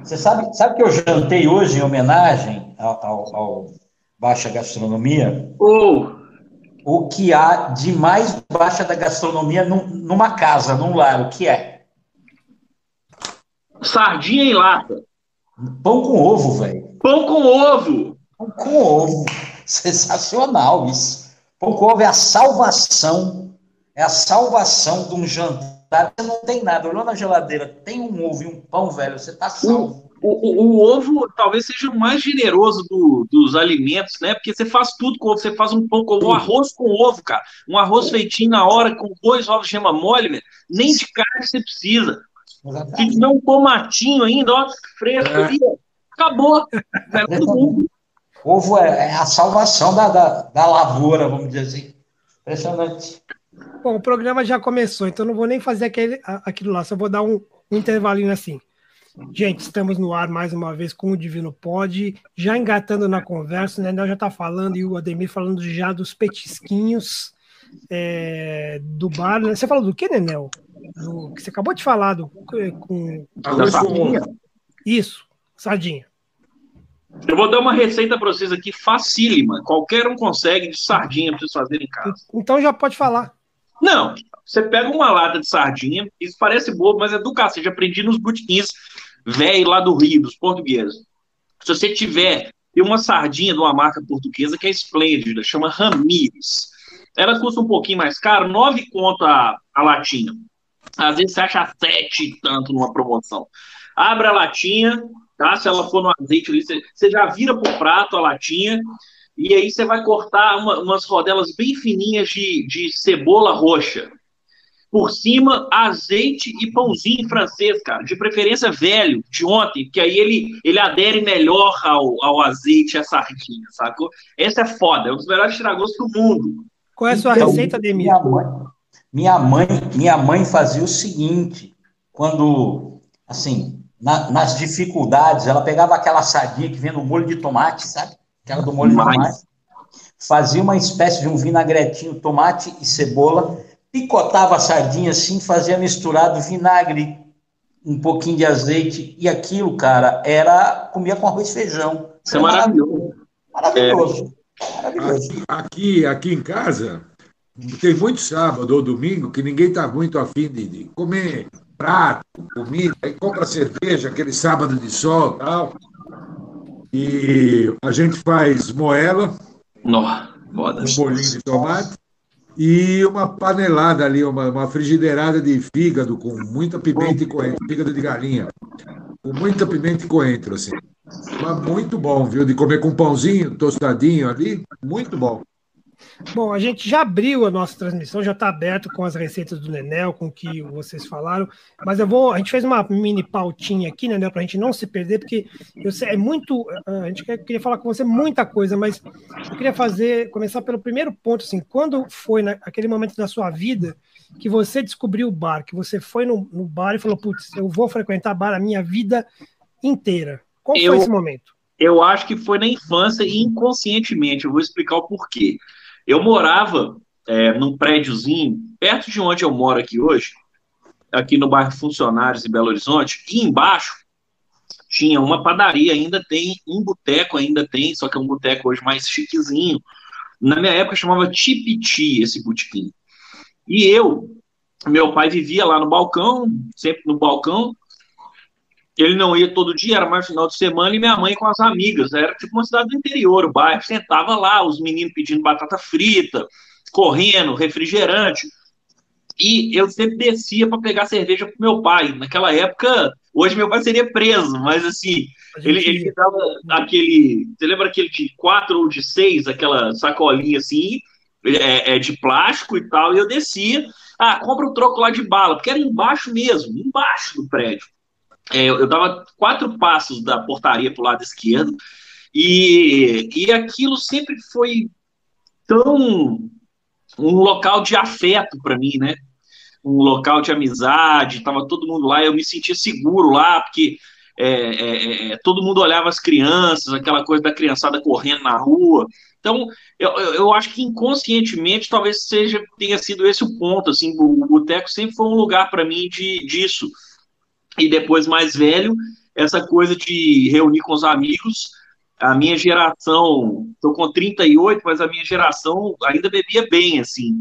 Você sabe, sabe que eu jantei hoje em homenagem ao, ao, ao Baixa Gastronomia? Oh. O que há de mais baixa da gastronomia num, numa casa, num lar, o que é? Sardinha em lata. Pão com ovo, velho. Pão com ovo. Pão com ovo. Sensacional isso. Pão com ovo é a salvação. É a salvação de um jantar. Você não tem nada. Olhou na geladeira, tem um ovo e um pão, velho, você tá salvo. O, o, o, ovo talvez seja o mais generoso do, dos alimentos, né? Porque você faz tudo com ovo. Você faz um pão com ovo, um arroz com ovo, cara. Um arroz feitinho na hora, com dois ovos de gema mole, velho. Nem de carne você precisa. Se tiver um tomatinho ainda, ó, fresco é. ali, acabou. É todo Ovo é, é, a salvação da, da, da, lavoura, vamos dizer assim. Impressionante. Bom, o programa já começou, então não vou nem fazer aquele, aquilo lá, só vou dar um, um intervalinho assim. Gente, estamos no ar mais uma vez com o Divino Pode, já engatando na conversa, o Nenel já está falando e o Ademir falando já dos petisquinhos é, do bar. Né? Você falou do que, Nenel? Do, que você acabou de falar do, com. Da sardinha? Isso, sardinha. Eu vou dar uma receita para vocês aqui facílima. Qualquer um consegue de sardinha para vocês fazerem em casa. Então já pode falar. Não, você pega uma lata de sardinha, isso parece bobo, mas é do cacete. Aprendi nos botiquins velho lá do Rio, dos portugueses. Se você tiver tem uma sardinha de uma marca portuguesa que é esplêndida, chama Ramires. Ela custa um pouquinho mais caro, nove conto a, a latinha. Às vezes você acha sete tanto numa promoção. Abre a latinha, tá? Se ela for no azeite ali, você, você já vira pro prato a latinha, e aí você vai cortar uma, umas rodelas bem fininhas de, de cebola roxa. Por cima, azeite e pãozinho francês, cara. De preferência velho, de ontem, que aí ele, ele adere melhor ao, ao azeite e à sardinha, sacou? Essa é foda, é um dos melhores tiragostos do mundo. Qual é a sua então, receita, Demir? Minha mãe, minha mãe, minha mãe fazia o seguinte, quando, assim, na, nas dificuldades, ela pegava aquela sardinha que vem no molho de tomate, sabe? Aquela do molho de tomate. Fazia uma espécie de um vinagretinho, tomate e cebola, picotava a sardinha assim, fazia misturado vinagre, um pouquinho de azeite, e aquilo, cara, era comia com arroz e feijão. Isso é maravilhoso. Maravilhoso. É. Maravilhoso. Aqui, aqui em casa, tem muito sábado ou domingo que ninguém está muito afim de, de comer prato, comida, aí compra cerveja, aquele sábado de sol tal. E a gente faz moela, Nossa, um bolinho de tomate e uma panelada ali, uma, uma frigideirada de fígado com muita pimenta e coentro, fígado de galinha, com muita pimenta e coentro, assim. Mas muito bom, viu? De comer com pãozinho tostadinho ali, muito bom. Bom, a gente já abriu a nossa transmissão, já está aberto com as receitas do Nenel, com o que vocês falaram, mas eu vou. A gente fez uma mini pautinha aqui, Nenel, para a gente não se perder, porque eu sei, é muito. A gente queria falar com você muita coisa, mas eu queria fazer, começar pelo primeiro ponto, assim, quando foi naquele momento da sua vida que você descobriu o bar, que você foi no, no bar e falou, putz, eu vou frequentar bar a minha vida inteira. Qual eu, foi esse momento? Eu acho que foi na infância e inconscientemente. Eu vou explicar o porquê. Eu morava é, num prédiozinho, perto de onde eu moro aqui hoje, aqui no bairro Funcionários, em Belo Horizonte, e embaixo tinha uma padaria, ainda tem, um boteco ainda tem, só que é um boteco hoje mais chiquezinho. Na minha época chamava Tipiti esse botequim. E eu, meu pai vivia lá no balcão, sempre no balcão, ele não ia todo dia, era mais final de semana, e minha mãe com as amigas. Era tipo uma cidade do interior, o bairro. Sentava lá, os meninos pedindo batata frita, correndo, refrigerante. E eu sempre descia para pegar cerveja pro meu pai. Naquela época, hoje meu pai seria preso, mas assim, ele, ele me dava aquele. Você lembra aquele de quatro ou de seis, aquela sacolinha assim, é, é, de plástico e tal, e eu descia. Ah, compra o troco lá de bala, porque era embaixo mesmo, embaixo do prédio. É, eu dava quatro passos da portaria para o lado esquerdo, e, e aquilo sempre foi tão um local de afeto para mim, né? Um local de amizade, estava todo mundo lá, eu me sentia seguro lá, porque é, é, é, todo mundo olhava as crianças, aquela coisa da criançada correndo na rua. Então, eu, eu acho que inconscientemente talvez seja tenha sido esse o ponto. Assim, o, o boteco sempre foi um lugar para mim de, disso e depois mais velho, essa coisa de reunir com os amigos. A minha geração, estou com 38, mas a minha geração ainda bebia bem, assim.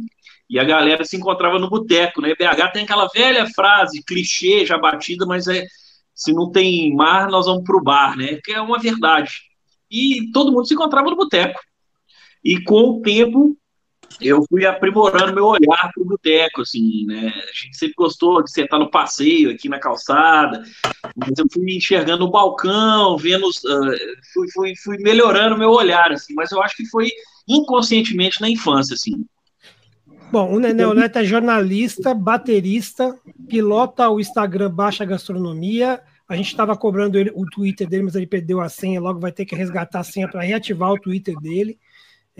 E a galera se encontrava no boteco, né? BH tem aquela velha frase, clichê, já batida, mas é se não tem mar, nós vamos para o bar, né? Que é uma verdade. E todo mundo se encontrava no boteco. E com o tempo, eu fui aprimorando meu olhar para o boteco, assim, né? A gente sempre gostou de sentar no passeio, aqui na calçada, mas eu fui enxergando o balcão, vendo, uh, fui, fui, fui melhorando meu olhar, assim, mas eu acho que foi inconscientemente na infância, assim. Bom, o Nenel Neto é jornalista, baterista, pilota o Instagram Baixa Gastronomia. A gente estava cobrando ele, o Twitter dele, mas ele perdeu a senha, logo vai ter que resgatar a senha para reativar o Twitter dele.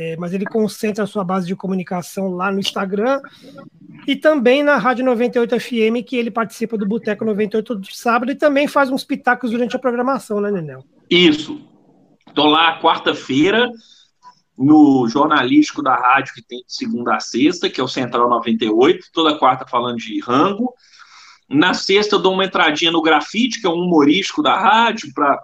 É, mas ele concentra a sua base de comunicação lá no Instagram e também na Rádio 98 FM, que ele participa do Boteco 98 do sábado e também faz uns pitacos durante a programação, né, Nenel? Isso. Estou lá quarta-feira, no jornalístico da rádio que tem de segunda a sexta, que é o Central 98, toda quarta falando de rango. Na sexta eu dou uma entradinha no grafite, que é um humorístico da rádio, para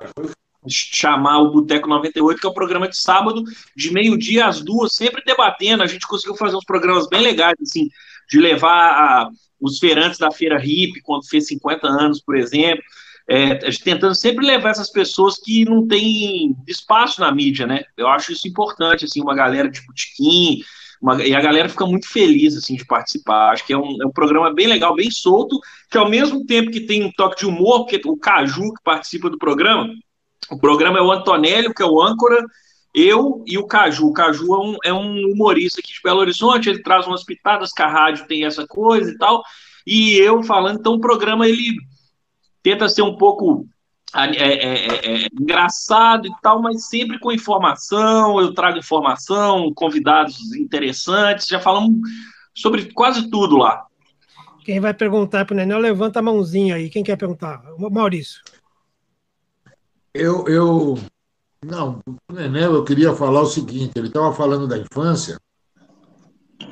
chamar o Boteco 98, que é o programa de sábado, de meio-dia às duas, sempre debatendo. A gente conseguiu fazer uns programas bem legais, assim, de levar a, os feirantes da Feira Hip, quando fez 50 anos, por exemplo, é, tentando sempre levar essas pessoas que não têm espaço na mídia, né? Eu acho isso importante, assim, uma galera de botequim, uma, e a galera fica muito feliz, assim, de participar. Acho que é um, é um programa bem legal, bem solto, que ao mesmo tempo que tem um toque de humor, porque o Caju que participa do programa, o programa é o Antonélio, que é o âncora, eu e o Caju. O Caju é um, é um humorista aqui de Belo Horizonte, ele traz umas pitadas que a rádio tem essa coisa e tal, e eu falando, então o programa, ele tenta ser um pouco é é, é, é, é, engraçado e tal, mas sempre com informação. Eu trago informação, convidados interessantes, já falamos sobre quase tudo lá. Quem vai perguntar para o Nenel, levanta a mãozinha aí. Quem quer perguntar? Maurício. Eu, eu não, o Nenel, eu queria falar o seguinte: ele estava falando da infância.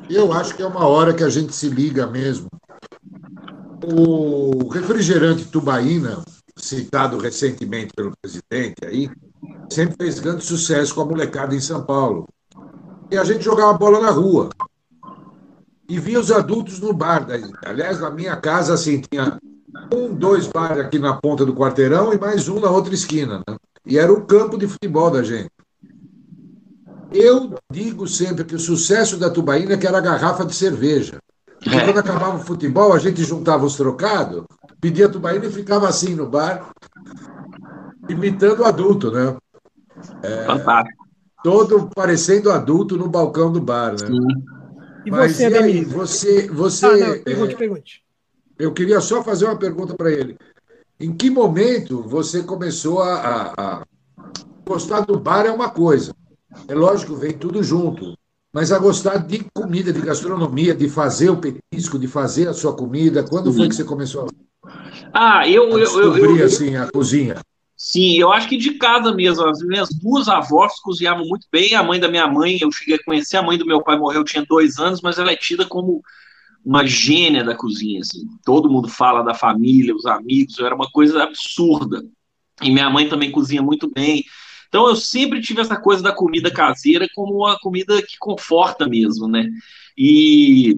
Eu acho que é uma hora que a gente se liga mesmo o refrigerante tubaína, citado recentemente pelo presidente aí, sempre fez grande sucesso com a molecada em São Paulo. E a gente jogava bola na rua. E via os adultos no bar. Aliás, na minha casa, assim, tinha um, dois bares aqui na ponta do quarteirão e mais um na outra esquina. Né? E era o campo de futebol da gente. Eu digo sempre que o sucesso da Tubaína é que era a garrafa de cerveja. E quando acabava o futebol, a gente juntava os trocados, pedia tubaína e ficava assim no bar, imitando o adulto, né? É, Fantástico. Todo parecendo adulto no balcão do bar, né? Sim. E Mas você, e aí, você, você ah, não, pergunte, é, pergunte. Eu queria só fazer uma pergunta para ele. Em que momento você começou a, a, a gostar do bar é uma coisa. É lógico, vem tudo junto mas a gostar de comida, de gastronomia, de fazer o petisco, de fazer a sua comida. Quando foi que você começou a, ah, eu, a descobrir eu, eu, assim, a cozinha? Sim, eu acho que de casa mesmo. As minhas duas avós cozinhavam muito bem. A mãe da minha mãe, eu cheguei a conhecer. A mãe do meu pai morreu, tinha dois anos, mas ela é tida como uma gênia da cozinha. Assim. Todo mundo fala da família, os amigos. Era uma coisa absurda. E minha mãe também cozinha muito bem. Então eu sempre tive essa coisa da comida caseira como uma comida que conforta mesmo, né? E,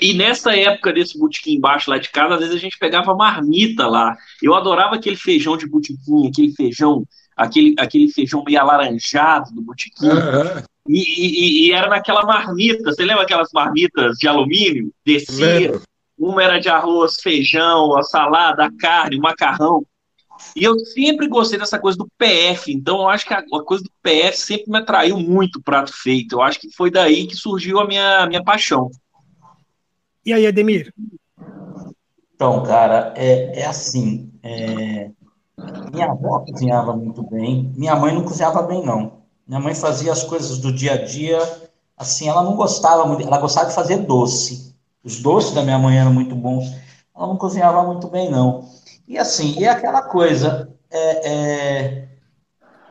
e nessa época desse botequim embaixo lá de casa, às vezes a gente pegava marmita lá. Eu adorava aquele feijão de botequim, aquele feijão, aquele, aquele feijão meio alaranjado do botequim. Uhum. E, e, e, era naquela marmita, você lembra aquelas marmitas de alumínio? Descia, uma era de arroz, feijão, a salada, a carne, o macarrão. E eu sempre gostei dessa coisa do PF, então eu acho que a, a coisa do PF sempre me atraiu muito o prato feito. Eu acho que foi daí que surgiu a minha, minha paixão. E aí, Ademir? Então, cara, é, é assim. É... Minha avó cozinhava muito bem, minha mãe não cozinhava bem, não. Minha mãe fazia as coisas do dia a dia, assim, ela não gostava muito, ela gostava de fazer doce. Os doces da minha mãe eram muito bons, ela não cozinhava muito bem, não. E assim, e é aquela coisa, é, é,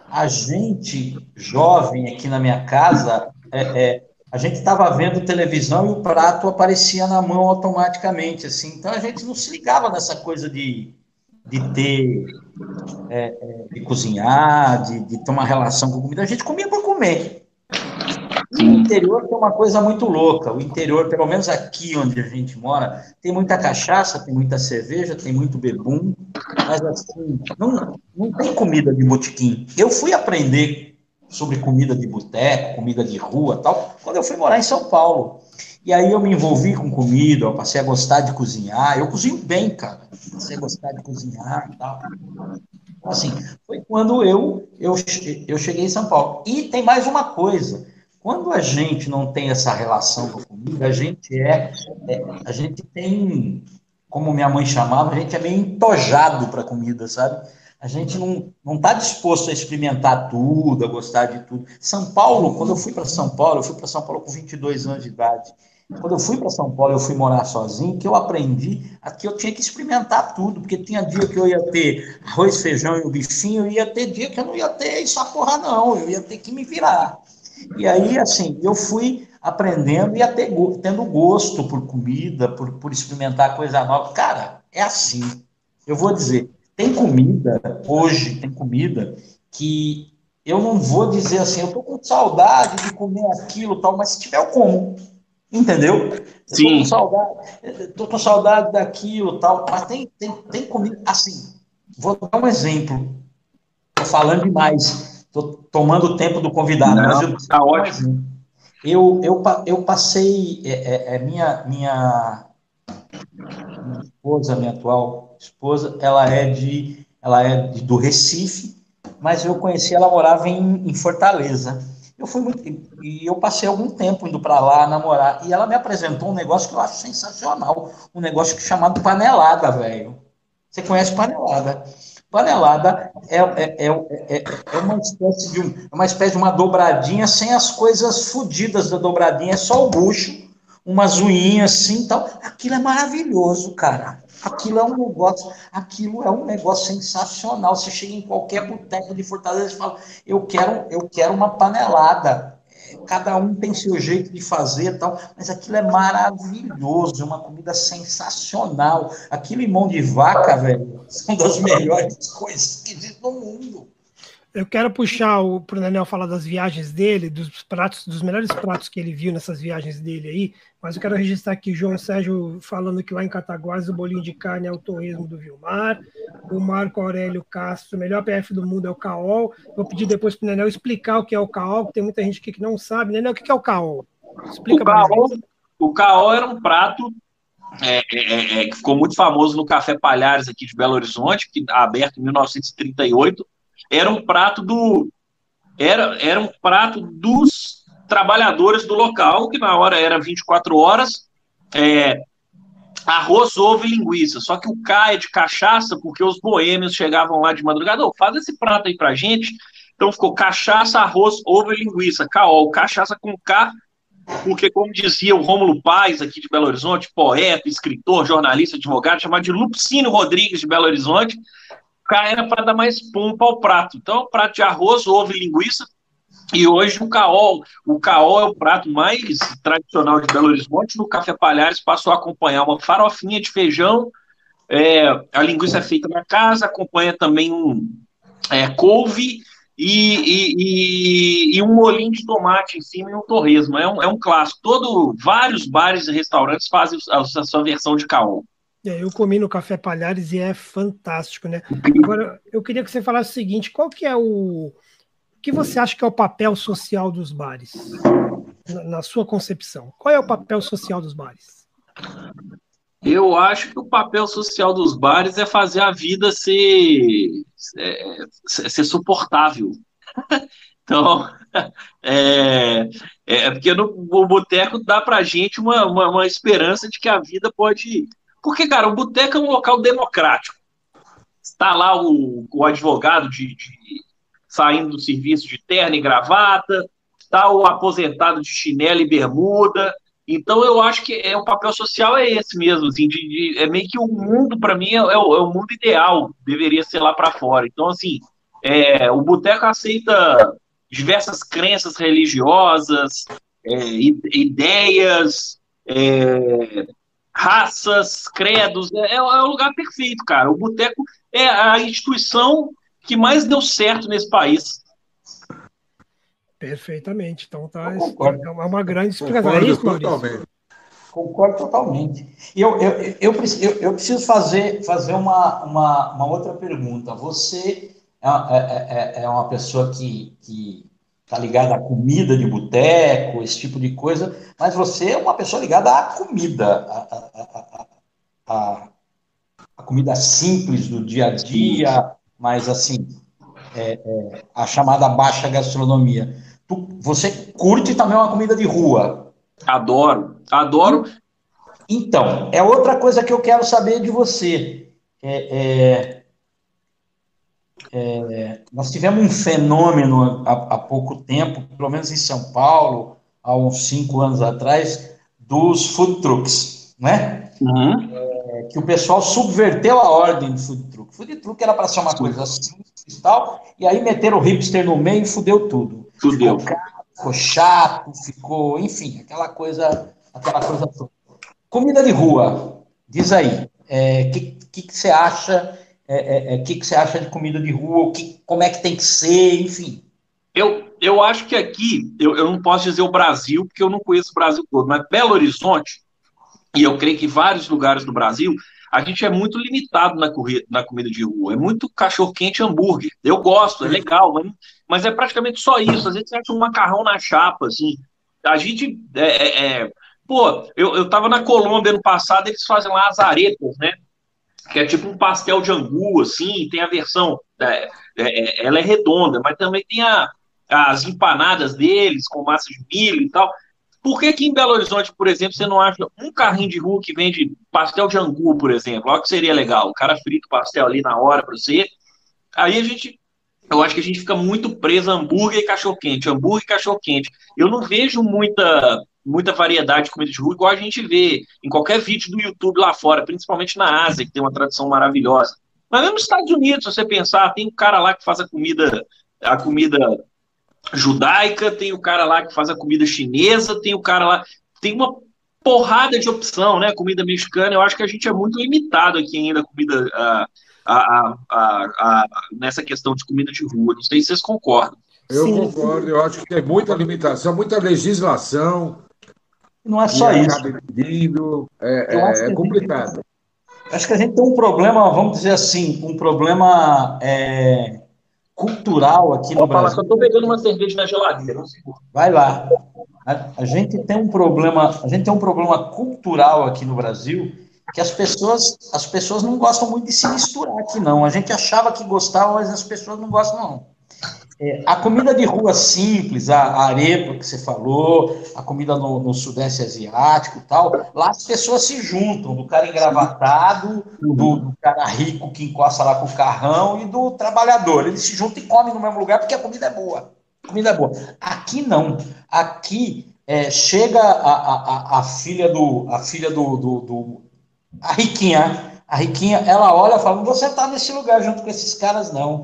a gente jovem aqui na minha casa, é, é a gente estava vendo televisão e o prato aparecia na mão automaticamente, assim. Então a gente não se ligava nessa coisa de, de ter, é, é, de cozinhar, de, de ter uma relação com comida. A gente comia por comer. E o interior tem uma coisa muito louca. O interior, pelo menos aqui onde a gente mora, tem muita cachaça, tem muita cerveja, tem muito bebum, mas assim, não, não tem comida de botequim. Eu fui aprender sobre comida de boteco, comida de rua tal, quando eu fui morar em São Paulo. E aí eu me envolvi com comida, eu passei a gostar de cozinhar. Eu cozinho bem, cara. Passei a gostar de cozinhar e tal. Então, assim, foi quando eu, eu, eu cheguei em São Paulo. E tem mais uma coisa. Quando a gente não tem essa relação com a comida, a gente é, é a gente tem, como minha mãe chamava, a gente é meio entojado para comida, sabe? A gente não não está disposto a experimentar tudo, a gostar de tudo. São Paulo, quando eu fui para São Paulo, eu fui para São Paulo com 22 anos de idade. Quando eu fui para São Paulo, eu fui morar sozinho, que eu aprendi que eu tinha que experimentar tudo, porque tinha dia que eu ia ter arroz, feijão e o bifinho, e ia ter dia que eu não ia ter isso a porra não, eu ia ter que me virar. E aí, assim, eu fui aprendendo e até tendo gosto por comida, por, por experimentar coisa nova. Cara, é assim. Eu vou dizer, tem comida, hoje, tem comida que eu não vou dizer assim, eu tô com saudade de comer aquilo tal, mas se tiver, eu como. Entendeu? Sim. Tô com saudade, tô com saudade daquilo tal, mas tem, tem, tem comida. Assim, vou dar um exemplo. Tô falando demais. Tô tomando o tempo do convidado, Não, mas eu, tá ótimo. Eu, eu, eu passei, é, é, é, minha, minha, minha esposa, minha atual esposa, ela é de, ela é do Recife, mas eu conheci, ela morava em, em Fortaleza. Eu fui muito, e eu passei algum tempo indo para lá namorar, e ela me apresentou um negócio que eu acho sensacional, um negócio chamado panelada, velho. Você conhece panelada? Panelada é, é, é, é, uma espécie de um, uma espécie de uma dobradinha sem as coisas fodidas da dobradinha, é só o bucho, umas unhinhas assim tal. Aquilo é maravilhoso, cara. Aquilo é um negócio, aquilo é um negócio sensacional. Você chega em qualquer boteco de Fortaleza e fala: eu quero, eu quero uma panelada. Cada um tem seu jeito de fazer tal, mas aquilo é maravilhoso, é uma comida sensacional. Aquilo limão de vaca, velho, são das melhores coisas que existe no mundo. Eu quero puxar o pro Daniel falar das viagens dele, dos pratos, dos melhores pratos que ele viu nessas viagens dele aí, mas eu quero registrar aqui o João Sérgio falando que lá em Cataguases o bolinho de carne é o torresmo do Vilmar, o Marco Aurélio Castro, o melhor PF do mundo é o caol. Vou pedir depois para o Daniel explicar o que é o caol, porque tem muita gente aqui que não sabe. Daniel, o que é o caol? Explica para O caol era um prato é, é, é, que ficou muito famoso no Café Palhares aqui de Belo Horizonte, que aberto em 1938 era um prato do era, era um prato dos trabalhadores do local, que na hora era 24 horas, é, arroz, ovo e linguiça. Só que o K é de cachaça, porque os boêmios chegavam lá de madrugada, oh, faz esse prato aí pra gente. Então ficou cachaça, arroz, ovo e linguiça. Caol, cachaça com K, porque como dizia o Rômulo Paz aqui de Belo Horizonte, poeta, escritor, jornalista, advogado, chamado de Lupicínio Rodrigues de Belo Horizonte, era para dar mais pompa ao prato. Então, prato de arroz, ovo e linguiça. E hoje o caol, o caol é o prato mais tradicional de Belo Horizonte. No Café Palhares passou a acompanhar uma farofinha de feijão. É, a linguiça é feita na casa, acompanha também um é, couve e, e, e, um molinho de tomate em cima e um torresmo. É um, é um clássico. Todo, vários bares e restaurantes fazem a sua versão de caol. É, eu comi no Café Palhares e é fantástico, né? Agora, eu queria que você falasse o seguinte: qual que é o. O que você acha que é o papel social dos bares? Na, na sua concepção. Qual é o papel social dos bares? Eu acho que o papel social dos bares é fazer a vida ser, é, ser suportável. Então, é, é porque no, no boteco dá pra gente uma, uma, uma, esperança de que a vida pode porque, cara, o boteco é um local democrático. Está lá o, o advogado de, de, saindo do serviço de terno e gravata, está o aposentado de chinelo e bermuda. Então, eu acho que é o papel social é esse mesmo, assim, de, de é meio que o mundo, para mim, é, é, o, é, o, mundo ideal, deveria ser lá para fora. Então, assim, é, o boteco aceita diversas crenças religiosas, é, ideias, é, raças, credos, é, é o lugar perfeito, cara. O boteco é a instituição que mais deu certo nesse país. Perfeitamente. Então tá, é uma grande explicação. É isso, Maurício? Concordo totalmente. E eu, eu, eu, eu, eu preciso fazer, fazer uma, uma, uma outra pergunta. Você é, é, é, é uma pessoa que, que está ligada à comida de boteco, esse tipo de coisa, mas você é uma pessoa ligada à comida, a, a, a, a comida simples do dia a dia, mas assim, é, é, a chamada baixa gastronomia. Tu, você curte também uma comida de rua? Adoro, adoro. Então, é outra coisa que eu quero saber de você. É, é nós tivemos um fenômeno há, há, pouco tempo, pelo menos em São Paulo, há uns cinco anos atrás, dos food trucks, né? Uhum. É, que o pessoal subverteu a ordem do food truck. Food truck era para ser uma coisa simples e tal, e aí meteram o hipster no meio e fudeu tudo. Fudeu. Ficou, caro, ficou chato, ficou, enfim, aquela coisa, aquela coisa toda. Comida de rua, diz aí, o é, que, que, que você acha é, é, é, que, que você acha de comida de rua, que, como é que tem que ser, enfim. Eu, eu acho que aqui, eu, eu não posso dizer o Brasil, porque eu não conheço o Brasil todo, mas Belo Horizonte, e eu creio que vários lugares do Brasil, a gente é muito limitado na, na comida de rua. É muito cachorro-quente hambúrguer. Eu gosto, é legal, mas, mas, é praticamente só isso. Às vezes você acha um macarrão na chapa, assim. A gente. É, é, é... Pô, eu, eu tava na Colômbia ano passado, eles fazem lá as né? Que é tipo um pastel de angu, assim, tem a versão, é, é, ela é redonda, mas também tem a, as empanadas deles, com massa de milho e tal. Por que aqui em Belo Horizonte, por exemplo, você não acha um carrinho de rua que vende pastel de angu, por exemplo? Olha que seria legal, o cara frita o pastel ali na hora para você. Aí a gente, eu acho que a gente fica muito preso a hambúrguer e cachorro-quente, hambúrguer e cachorro-quente. Eu não vejo muita muita variedade de comida de rua, igual a gente vê em qualquer vídeo do YouTube lá fora, principalmente na Ásia, que tem uma tradição maravilhosa. Mas mesmo nos Estados Unidos, se você pensar, tem um cara lá que faz a comida, a comida judaica, tem o cara lá que faz a comida chinesa, tem o cara lá, tem uma porrada de opção, né? Comida mexicana, eu acho que a gente é muito limitado aqui ainda comida a, a, a, nessa questão de comida de rua. Não sei se vocês concordam. Eu Sim. concordo, eu acho que tem muita limitação, muita legislação, não é só isso. Pedindo, é, é, é complicado. Gente, acho que a gente tem um problema, vamos dizer assim, um problema é, cultural aqui no Brasil. eu estou pegando uma cerveja na geladeira. Vai lá. A, a, gente tem um problema, a gente tem um problema cultural aqui no Brasil que as pessoas, as pessoas não gostam muito de se misturar aqui não. A gente achava que gostava, mas as pessoas não gostam não. É, a comida de rua simples, a, a arepa que você falou, a comida no, no, Sudeste Asiático e tal, lá as pessoas se juntam, do cara engravatado, do, do, cara rico que encosta lá com o carrão e do trabalhador. Eles se juntam e comem no mesmo lugar porque a comida é boa. A comida é boa. Aqui não. Aqui é, chega a, a, a, filha do. A filha do, do, do a riquinha. A riquinha, ela olha e fala: vou sentar nesse lugar junto com esses caras, não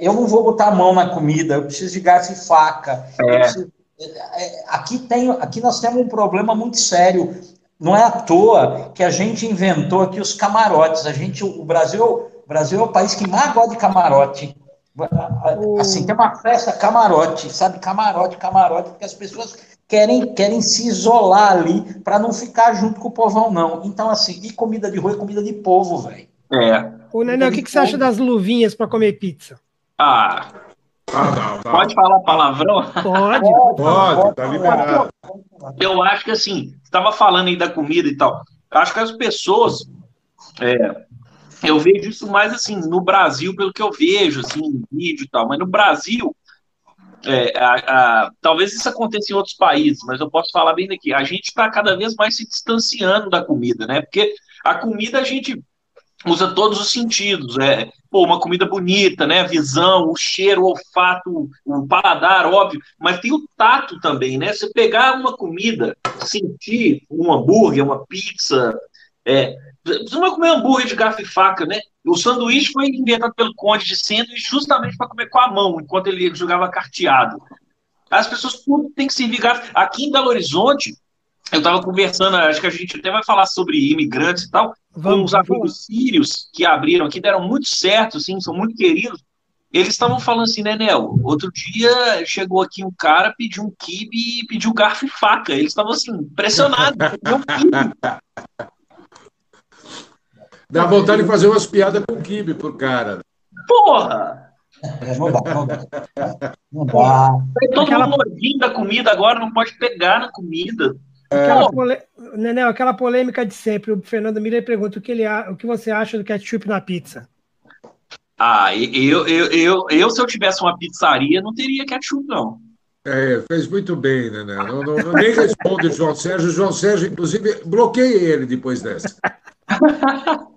eu não vou botar a mão na comida, eu preciso de garfo e faca. É. Preciso, é, aqui, tem, aqui nós temos um problema muito sério. Não é à toa que a gente inventou aqui os camarotes. A gente, o Brasil, o Brasil é o país que mais gosta de camarote. Assim, tem uma festa camarote, sabe? Camarote, camarote, porque as pessoas querem, querem se isolar ali para não ficar junto com o povão, não. Então, assim, e comida de rua é comida de povo, velho. É. Ô, Nenê, o que, que você acha das luvinhas para comer pizza? Ah. ah não, Pode falar palavrão? Pode. Pode, tá liberado. Eu acho que assim, estava falando aí da comida e tal. Acho que as pessoas. É, eu vejo isso mais assim no Brasil, pelo que eu vejo, assim, em vídeo e tal, mas no Brasil. É, a, a, talvez isso aconteça em outros países, mas eu posso falar bem daqui. A gente está cada vez mais se distanciando da comida, né? Porque a comida a gente usa todos os sentidos, é pô, uma comida bonita, né? A visão, o cheiro, o olfato, o paladar, óbvio, mas tem o tato também, né? Você pegar uma comida, sentir um hambúrguer, uma pizza, é, você não vai comer hambúrguer de garfo e faca, né? O sanduíche foi inventado pelo Conde de Centro justamente para comer com a mão, enquanto ele jogava carteado. As pessoas tudo tem que servir garfo. Aqui em Belo Horizonte, eu estava conversando, acho que a gente até vai falar sobre imigrantes e tal, Vamos, com os amigos sírios que abriram aqui, deram muito certo, assim, são muito queridos. Eles estavam falando assim, né, Nel? Outro dia chegou aqui um cara, pediu um kibe e pediu garfo e faca. Eles estavam assim, impressionados. Dá vontade de fazer umas piadas com o kibe pro cara. Porra! Não dá, não dá. Não dá. Todo Aquela... mundo da comida agora, não pode pegar na comida. Aquela, pole... Nenel, aquela polêmica de sempre. O Fernando Miller pergunta o que, ele, o que você acha do ketchup na pizza. Ah, eu, eu, eu, eu, se eu tivesse uma pizzaria, não teria ketchup, não. É, fez muito bem, né? né? Não, não, não, nem responde o João Sérgio. O João Sérgio, inclusive, bloqueei ele depois dessa.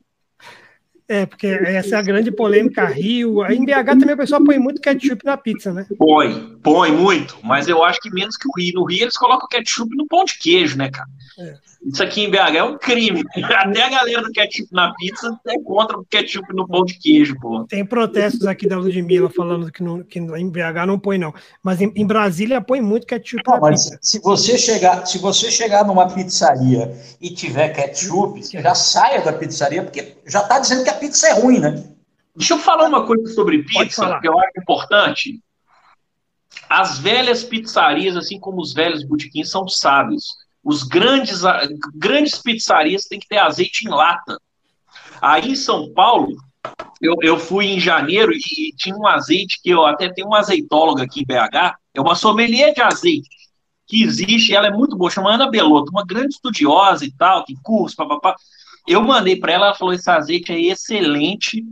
É, porque essa é a grande polêmica Rio. Em BH também o pessoal põe muito ketchup na pizza, né? Põe, põe muito, mas eu acho que menos que o Rio. No Rio eles colocam ketchup no pão de queijo, né, cara? É. Isso aqui em BH é um crime. Até a galera do ketchup na pizza é contra o ketchup no pão de queijo, pô. Tem protestos aqui da Ludmilla falando que, não, que em BH não põe, não. Mas em, em Brasília põe muito ketchup não, na pizza. Se você, chegar, se você chegar numa pizzaria e tiver ketchup, você já saia da pizzaria, porque já está dizendo que pizza é ruim, né? Deixa eu falar uma coisa sobre pizza, que eu acho importante. As velhas pizzarias, assim como os velhos botiquins, são sábios os grandes, grandes pizzarias têm que ter azeite em lata. Aí em São Paulo, eu, eu fui em janeiro e, e tinha um azeite que eu até tenho uma azeitóloga aqui em BH, é uma sommelier de azeite que existe, ela é muito boa, chama Ana Belotto, uma grande estudiosa e tal, tem curso, papapá. Eu mandei para ela, ela falou: esse azeite é excelente.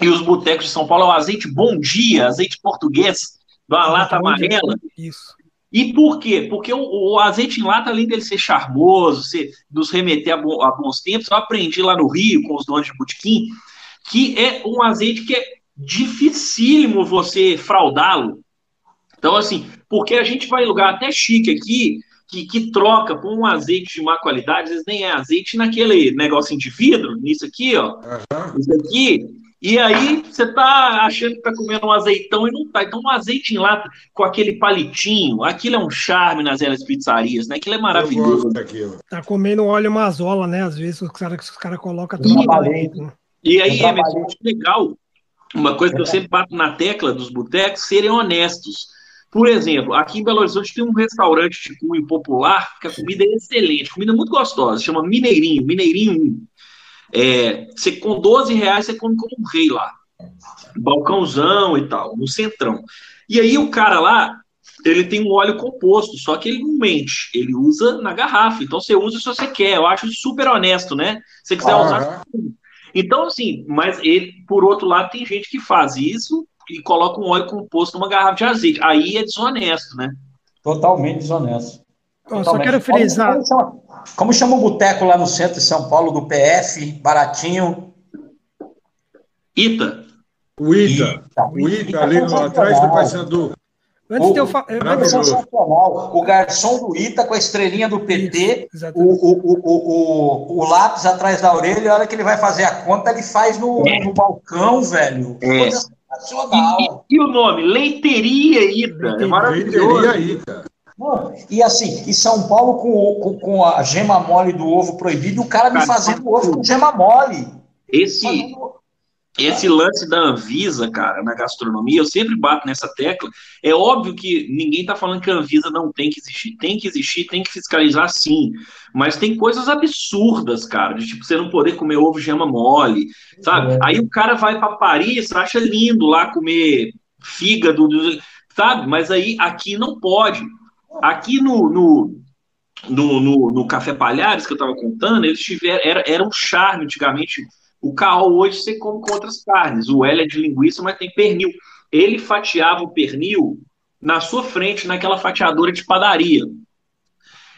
E os botecos de São Paulo é o azeite bom dia, azeite português, de uma lata amarela. Isso. E por quê? Porque o, o, azeite em lata, além dele ser charmoso, ser, nos remeter a, bo, a, bons tempos, eu aprendi lá no Rio com os donos de botequim, que é um azeite que é dificílimo você fraudá-lo. Então, assim, porque a gente vai em lugar até chique aqui, que, que troca por um azeite de má qualidade, às vezes nem é azeite naquele negocinho de vidro, nisso aqui, ó. Uhum. Isso aqui, e aí você tá achando que tá comendo um azeitão e não tá. Então, um azeite em lata com aquele palitinho, aquilo é um charme nas elas pizzarias, né? Aquilo é maravilhoso. Tá comendo óleo mazola, né? Às vezes os caras os cara colocam tudo dentro. E aí, é muito legal. Uma coisa que eu sempre bato na tecla dos botecos, serem honestos. Por exemplo, aqui em Belo Horizonte tem um restaurante de cunho popular que a comida é excelente, comida muito gostosa, chama Mineirinho, Mineirinho 1. É, você, com 12 reais você come como um rei lá. Balcãozão e tal, no centrão. E aí o cara lá, ele tem um óleo composto, só que ele não mente, ele usa na garrafa. Então você usa se você quer. Eu acho super honesto, né? Se você quiser uhum. usar. Então, assim, mas ele, por outro lado, tem gente que faz isso e coloca um óleo composto numa garrafa de azeite. Aí é desonesto, né? Totalmente desonesto. Oh, só quero frisar. Como chama, como chama o boteco lá no centro de São Paulo, do PF, baratinho? Ita. O Ita. Ita. O Ita, ali no, atrás do Paysandu. Antes o, de eu falar. O garçom do Ita com a estrelinha do PT, Isso, o, o, o, o, lápis atrás da orelha, e a hora que ele vai fazer a conta, ele faz no, é. no balcão, velho. É. sensacional. E, e, e, o nome? Leiteria Ita. É maravilhoso. Leiteria Ita e assim, e São Paulo com, com, com, a gema mole do ovo proibido, o cara me fazendo ovo com gema mole. Esse, fazendo... esse lance da Anvisa, cara, na gastronomia, eu sempre bato nessa tecla. É óbvio que ninguém está falando que a Anvisa não tem que existir. Tem que existir, tem que fiscalizar sim. Mas tem coisas absurdas, cara, de tipo você não poder comer ovo gema mole, sabe? É. Aí o cara vai para Paris, acha lindo lá comer fígado, sabe? Mas aí aqui não pode. Aqui no, no, no, no, no Café Palhares, que eu estava contando, eles tiveram, era, era um charme antigamente. O caol hoje você come com outras carnes. O L é de linguiça, mas tem pernil. Ele fatiava o pernil na sua frente, naquela fatiadora de padaria.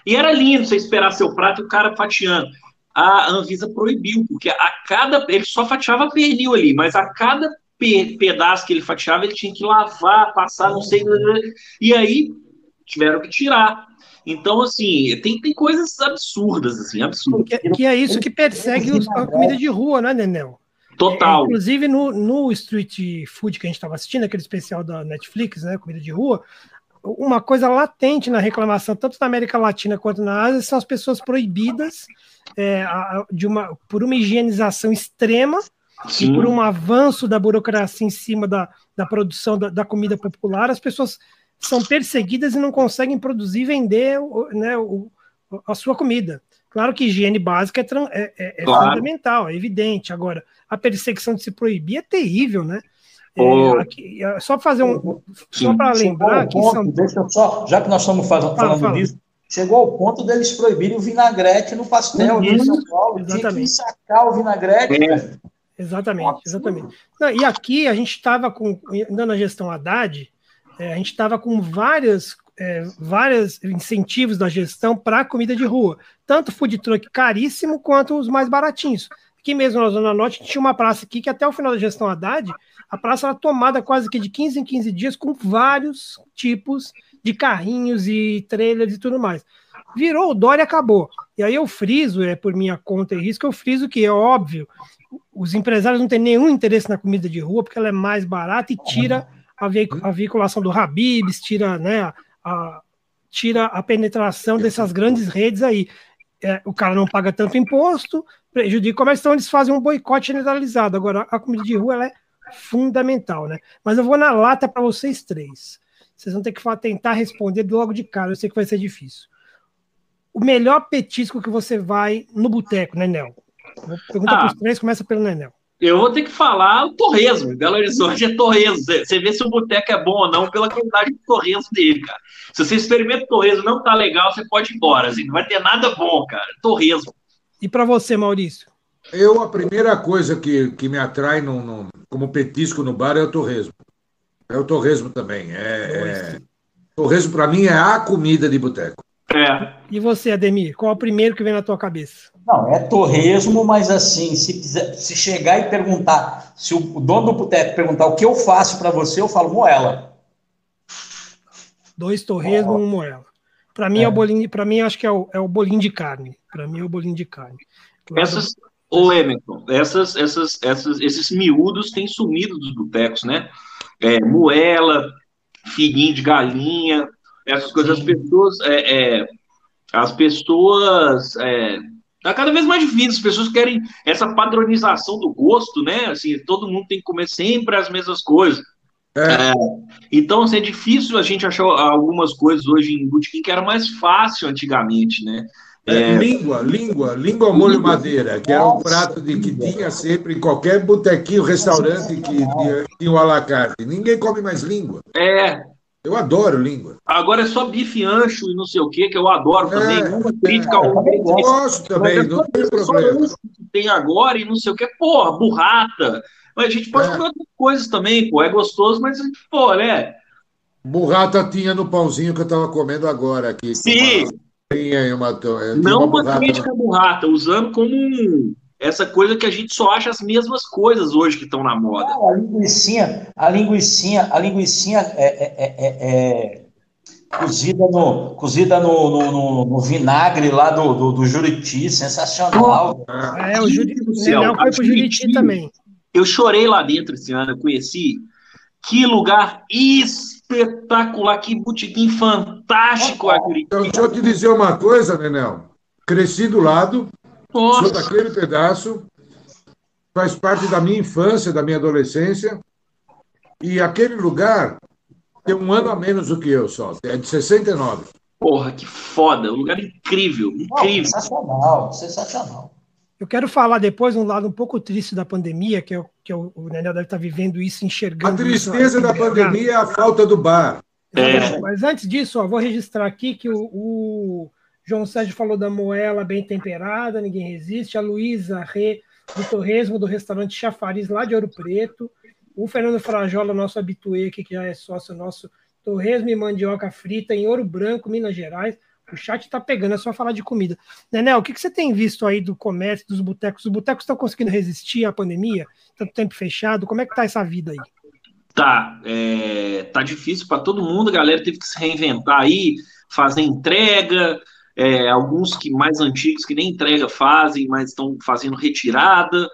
E era lindo você esperar seu prato e o cara fatiando. A Anvisa proibiu, porque a cada. Ele só fatiava pernil ali, mas a cada pedaço que ele fatiava, ele tinha que lavar, passar, não sei. E aí tiveram que tirar. Então, assim, tem, tem coisas absurdas, assim, absurdas. Que, que é isso que persegue os, a comida de rua, né, Nenel? Total. É, inclusive, no, no Street Food que a gente estava assistindo, aquele especial da Netflix, né, comida de rua, uma coisa latente na reclamação, tanto na América Latina quanto na Ásia, são as pessoas proibidas é, de uma, por uma higienização extrema Sim. e por um avanço da burocracia em cima da, da produção da, da, comida popular, as pessoas são perseguidas e não conseguem produzir e vender né, o, a sua comida. Claro que higiene básica é, é, é, é claro. fundamental, é evidente. Agora, a perseguição de se proibir é terrível, né? Oh. É, aqui, é, só fazer um. Só para lembrar que. Ponto, são... Deixa eu só, já que nós estamos falando, fala, fala. disso, chegou ao ponto deles proibirem o vinagrete no pastel em São Paulo. Exatamente. Tinha que sacar o vinagrete. É. Exatamente, exatamente. Não, e aqui a gente estava com, andando na gestão Haddad, é, a gente estava com várias, é, vários incentivos da gestão para comida de rua, tanto food truck caríssimo quanto os mais baratinhos. Aqui mesmo na Zona Norte, tinha uma praça aqui que até o final da gestão Haddad, a praça era tomada quase que de 15 em 15 dias com vários tipos de carrinhos e trailers e tudo mais. Virou o Dória acabou. E aí eu friso, é por minha conta e risco, eu friso que é óbvio, os empresários não têm nenhum interesse na comida de rua, porque ela é mais barata e tira a, veic a veiculação do Habibs, tira, né, a, tira a penetração dessas grandes redes aí. É, o cara não paga tanto imposto, prejudica o comércio, então eles fazem um boicote generalizado. Agora, a comida de rua ela é fundamental, né? Mas eu vou na lata para vocês três. Vocês vão ter que tentar responder logo de cara, eu sei que vai ser difícil. O melhor petisco que você vai no boteco, né, Nel? Pergunta ah, para os três, começa pelo Nenel. Eu vou ter que falar o torresmo. Belo Horizonte é torresmo. Você vê se o boteco é bom ou não pela qualidade do torresmo dele, cara. Se você experimenta o torresmo não tá legal, você pode ir embora. Assim, não vai ter nada bom, cara. Torresmo. E para você, Maurício? Eu, a primeira coisa que, que me atrai no, no, como petisco no bar é o torresmo. É o torresmo também. É, é... Torresmo, para mim, é a comida de boteco. É. E você, Ademir, qual é o primeiro que vem na tua cabeça? Não, é torresmo, mas assim, se, se chegar e perguntar, se o, dono do boteco perguntar o que eu faço para você, eu falo moela. Dois torresmos, oh. um moela. Para mim é. é. o bolinho, para mim acho que é o, é o bolinho de carne. Para mim é o bolinho de carne. Essas, ô Emerson, essas, essas, essas, esses miúdos têm sumido dos botecos, né? É, moela, figuinho de galinha, essas coisas. As pessoas, é, é, as pessoas é, Tá cada vez mais difícil, as pessoas querem essa padronização do gosto, né? Assim, todo mundo tem que comer sempre as mesmas coisas. É. É, então, assim, é difícil a gente achar algumas coisas hoje em botequim que era mais fácil antigamente, né? É, é língua, língua, língua molho madeira, que era um prato de, que tinha sempre em qualquer botequinho, restaurante que tinha, tinha o alacarte. Ninguém come mais língua. É, eu adoro língua. Agora é só bife ancho e não sei o que, que eu adoro também. É, Uma crítica é, ao Eu gosto também, não tem problema. Que tem agora e não sei o que. Porra, burrata. Mas a gente pode é. comer outras coisas também, pô. É gostoso, mas, pô, né? Burrata tinha no pãozinho que eu tava comendo agora aqui. Sim. Uma, uma, não uma, uma crítica burrata, usando como um essa coisa que a gente só acha as mesmas coisas hoje que estão na moda. a linguiçinha, a linguiçinha, a linguiçinha é, é, é, é cozida, no, cozida no, no, no, no, vinagre lá do, do, do Juriti, sensacional. É, o Juriti, não, foi pro Juriti também. Eu chorei lá dentro esse ano, eu conheci. Que lugar espetacular, que botequim fantástico, Então, deixa eu te dizer uma coisa, Nenel. Cresci do lado, nossa. Sou daquele pedaço, faz parte da minha infância, da minha adolescência, e aquele lugar tem um ano a menos do que eu só, é de 69. Porra, que foda, um lugar incrível, incrível. sensacional, sensacional. Eu quero falar depois um lado um pouco triste da pandemia, que, é, que é o, Nenel deve estar vivendo isso, enxergando. A tristeza da pandemia é a falta do bar. É. Mas antes disso, ó, vou registrar aqui que o, o João Sérgio falou da moela bem temperada, ninguém resiste. A Luísa Rê, do Torresmo, do restaurante Chafariz, lá de Ouro Preto. O Fernando Frajola, nosso habituê aqui, que já é sócio nosso, Torresmo e mandioca frita em Ouro Branco, Minas Gerais. O chat está pegando, é só falar de comida. Nenel, o que, que você tem visto aí do comércio, dos botecos? Os botecos estão conseguindo resistir à pandemia? Tanto tempo fechado? Como é que tá essa vida aí? Tá, é, tá difícil para todo mundo, a galera teve que se reinventar aí, fazer entrega, é, alguns que mais antigos que nem entrega fazem, mas estão fazendo retirada.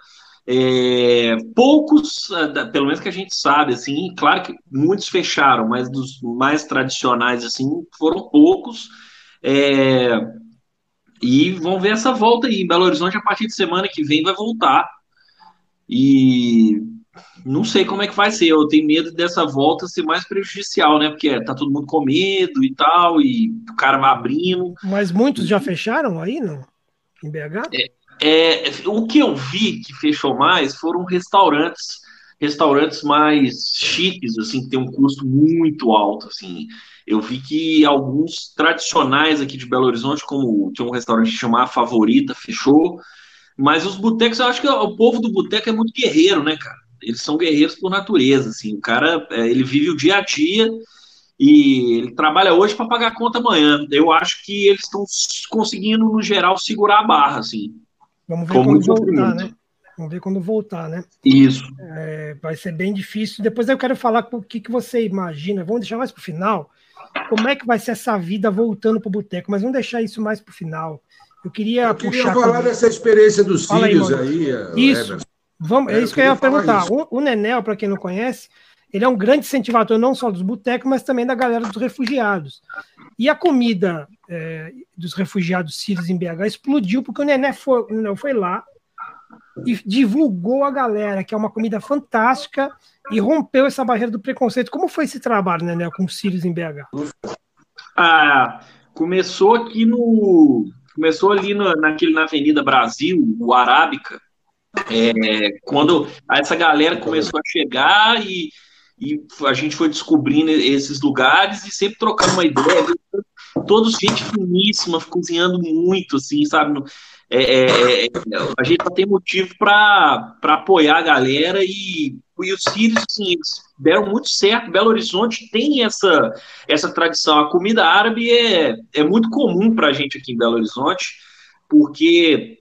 É, poucos, ah, pelo menos que a gente sabe, assim, claro que muitos fecharam, mas dos mais tradicionais, assim, foram poucos. É, e vão ver essa volta aí. Em Belo Horizonte, a partir de semana que vem, vai voltar. E não sei como é que vai ser. Eu tenho medo dessa volta ser mais prejudicial, né? Porque tá todo mundo com medo e tal, e o cara vai abrindo. Mas muitos já fecharam aí, não? Em BH? É, é, o que eu vi que fechou mais foram restaurantes, restaurantes mais chiques, assim, que tem um custo muito alto, assim. Eu vi que alguns tradicionais aqui de Belo Horizonte, como tinha um restaurante que chamava Favorita, fechou. Mas os botecos, eu acho que o povo do boteco é muito guerreiro, né, cara? Eles são guerreiros por natureza, assim. O cara, é, ele vive o dia a dia e ele trabalha hoje para pagar a conta amanhã. Eu acho que eles estão conseguindo, no geral, segurar a barra, assim. Vamos ver quando voltar, né? Vamos ver quando voltar, né? Isso. É, vai ser bem difícil. Depois eu quero falar o que, que você imagina. Vamos deixar mais para o final. Como é que vai ser essa vida voltando para o boteco? Mas vamos deixar isso mais para o final. Eu queria, eu queria puxar. falar dessa experiência dos Fala filhos aí. aí isso. Vamos, é, é isso que eu ia perguntar. O, o Nenel, para quem não conhece, ele é um grande incentivador não só dos botecos, mas também da galera dos refugiados. E a comida é, dos refugiados sírios em BH explodiu porque o Nené foi, o Nenel foi lá e divulgou a galera que é uma comida fantástica e rompeu essa barreira do preconceito. Como foi esse trabalho, Nené, com os sírios em BH? Ah, começou aqui no. Começou ali no, naquele, na Avenida Brasil, o Arábica, é, quando essa galera começou a chegar e, e a gente foi descobrindo esses lugares e sempre trocando uma ideia, todos gente finíssima, cozinhando muito, assim, sabe? É, é, é, a gente tem motivo para apoiar a galera e, e os filhos, assim, deram muito certo. Belo Horizonte tem essa, essa tradição. A comida árabe é, é muito comum para a gente aqui em Belo Horizonte, porque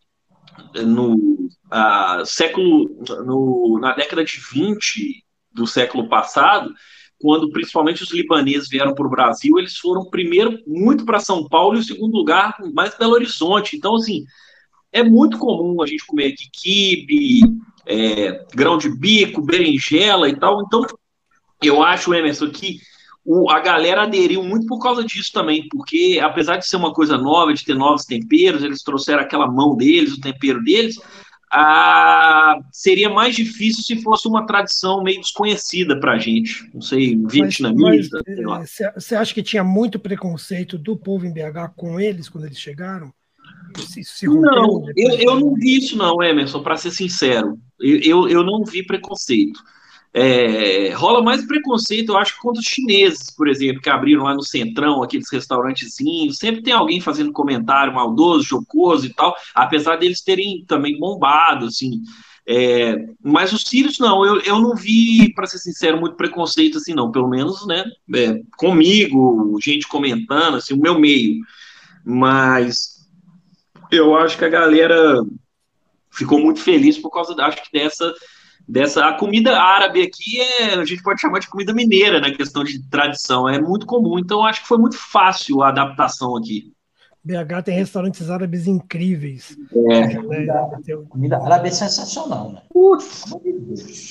no a, século, no, na década de 20 do século passado, quando principalmente os libaneses vieram para o Brasil, eles foram primeiro muito para São Paulo e o segundo lugar mais Belo Horizonte. Então, assim, é muito comum a gente comer aqui quibe, é, grão de bico, berinjela e tal. Então, eu acho, Emerson, que o, a galera aderiu muito por causa disso também, porque apesar de ser uma coisa nova, de ter novos temperos, eles trouxeram aquela mão deles, o tempero deles, a, seria mais difícil se fosse uma tradição meio desconhecida para a gente. Não sei, vietnamita. Você acha que tinha muito preconceito do povo em BH com eles quando eles chegaram? Se, se não, eu, eu não vi isso, não, Emerson, para ser sincero. Eu, eu, eu não vi preconceito. É, rola mais preconceito, eu acho, contra os chineses, por exemplo, que abriram lá no Centrão aqueles restaurantezinhos. Sempre tem alguém fazendo comentário maldoso, jocoso e tal, apesar deles terem também bombado, assim. É, mas os sírios, não, eu, eu não vi, para ser sincero, muito preconceito assim, não. Pelo menos, né, é, comigo, gente comentando, assim, o meu meio. Mas eu acho que a galera ficou muito feliz por causa, acho que dessa dessa a comida árabe aqui é a gente pode chamar de comida mineira na né, questão de tradição é muito comum. Então acho que foi muito fácil a adaptação aqui. BH tem restaurantes árabes incríveis. É. comida, comida árabe é sensacional né?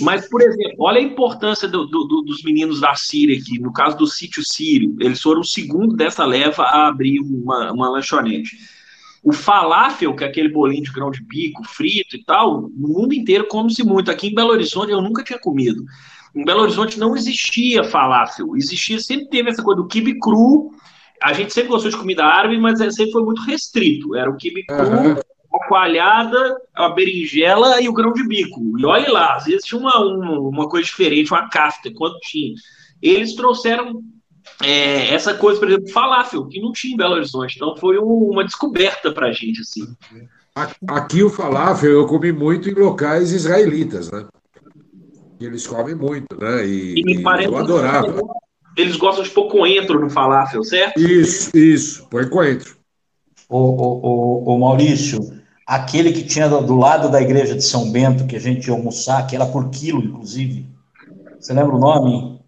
Mas por exemplo olha a importância do, do, dos meninos da Síria aqui. No caso do sítio sírio eles foram o segundo dessa leva a abrir uma, uma lanchonete o falafel, que é aquele bolinho de grão de bico, frito e tal, no mundo inteiro come-se muito. Aqui em Belo Horizonte eu nunca tinha comido. Em Belo Horizonte não existia falafel. Existia, sempre teve essa coisa do quibe cru. A gente sempre gostou de comida árabe, mas é, sempre foi muito restrito. Era o quibe cru, uhum. a coalhada, a berinjela e o grão de bico. E olha lá, às vezes tinha uma, uma, uma coisa diferente, uma kafta, quanto tinha. Eles trouxeram é, essa coisa, por exemplo, falafel, que não tinha em Belo Horizonte. Então foi uma descoberta para a gente. Assim. Aqui o falafel eu comi muito em locais israelitas, né? Eles comem muito, né? E, e me parece eu adorava. Eles gostam de pôr coentro no falafel, certo? Isso, isso, põe coentro. Ô, ô, ô, ô, Maurício, aquele que tinha do lado da igreja de São Bento, que a gente ia almoçar, que era por quilo, inclusive. Você lembra o nome?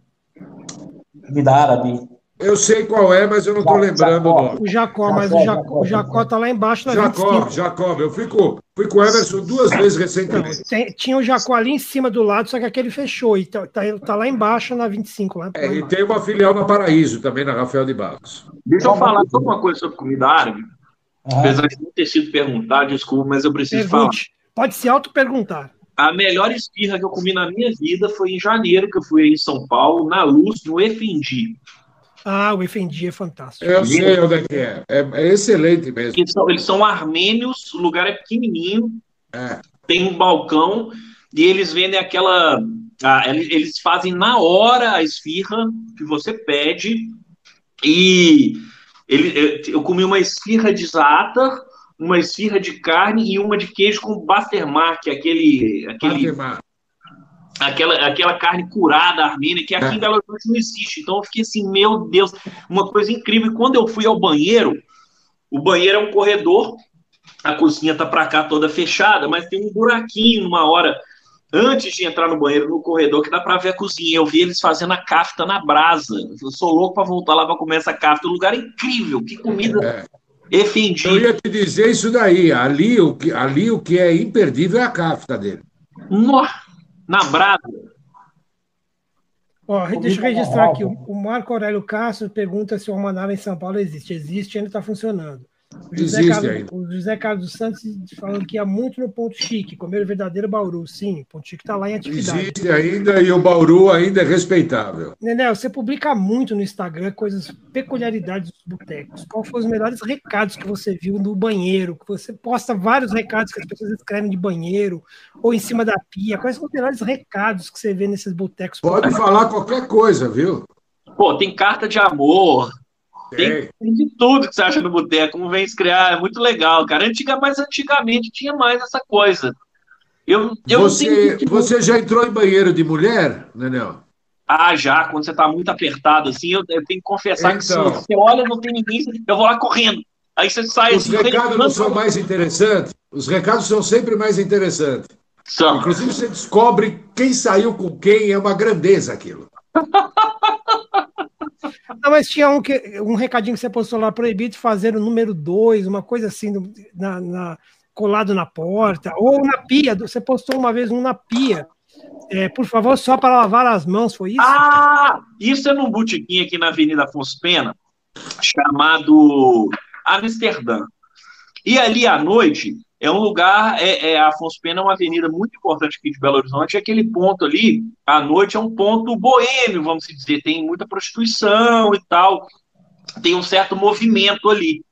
Comida árabe. Eu sei qual é, mas eu não estou lembrando o nome. O Jacó, mas o Jacó, o Jacó tá lá embaixo na Jacó, Jacó, eu fico. Fui com o Everson duas vezes recentemente. Tem- tinha o Jacó ali em cima do lado, só que aquele fechou. E tá, tá, tá lá embaixo na 25. Lá, lá É, e embaixo. tem uma filial na Paraíso também, na Rafael de Barros. Deixa eu falar só uma coisa sobre comida árabe. Apesar de não ter sido perguntado, desculpa, mas eu preciso falar. Pergunte. Pode se auto-perguntar. A melhor esfirra que eu comi na minha vida foi em janeiro, que eu fui em São Paulo, na Luz, no Efendi. Ah, o Efendi é fantástico. Eu sei onde é que é. É, é excelente mesmo. Eles são, eles são armênios, o lugar é pequenininho, É. tem um balcão, e eles vendem aquela. ah, eles, fazem na hora a esfirra que você pede, e ele, eu, eu comi uma esfirra de zaatar, uma esfirra de carne e uma de queijo com bastermark, aquele, aquele Ademar. aquela, aquela carne curada armênia, que aqui em Belo Horizonte não existe. Então eu fiquei assim, meu Deus, uma coisa incrível. E quando eu fui ao banheiro, o banheiro é um corredor, a cozinha tá para cá toda fechada, mas tem um buraquinho uma hora antes de entrar no banheiro, no corredor, que dá para ver a cozinha. Eu vi eles fazendo a kafta na brasa. Eu sou louco para voltar lá para comer essa kafta. Um lugar incrível, que comida É. efendi. Eu ia te dizer isso daí. Ali o que, ali, o que é imperdível é a cafta dele. Nó, na brasa. Ó, deixa eu registrar na aqui. O o Marco Aurélio Castro pergunta se o Almanara em São Paulo existe. Existe, ainda está funcionando. O José, Existe Carlos, ainda. o José Carlos dos Santos falando que ia muito no Ponto Chique, comer o verdadeiro Bauru. Sim, o Ponto Chique está lá em atividade. Existe ainda e o Bauru ainda é respeitável. Nenel, você publica muito no Instagram coisas, peculiaridades dos botecos. Qual foram os melhores recados que você viu no banheiro? Que você posta vários recados que as pessoas escrevem de banheiro ou em cima da pia. Quais são os melhores recados que você vê nesses botecos? Pode falar qualquer coisa, viu? Pô, tem carta de amor, Tem, Tem. de tudo que você acha no boteco, como vem criar, é muito legal, cara. Antiga, mas antigamente tinha mais essa coisa. Eu, eu não Você, que- você já entrou em banheiro de mulher, Nenel? Ah, já, quando você tá muito apertado assim, eu, eu tenho que confessar que se Então. você olha, não tem ninguém, eu vou lá correndo. Aí você sai Os assim, recados não são levanta- mais interessantes? Os recados são sempre mais interessantes. São. Inclusive, você descobre quem saiu com quem, é uma grandeza aquilo. Não, mas tinha um, que, um recadinho que você postou lá, proibido fazer o número 2, uma coisa assim, na, na- colado na porta, ou na pia. Você postou uma vez um na pia. É, por favor, só para lavar as mãos, foi isso? Ah, isso é num botequim aqui na Avenida Afonso Pena, chamado Amsterdã. E ali à noite é um lugar, é, é, Afonso Pena é uma avenida muito importante aqui de Belo Horizonte, é aquele ponto ali, à noite é um ponto boêmio, vamos dizer, tem muita prostituição e tal, tem um certo movimento ali.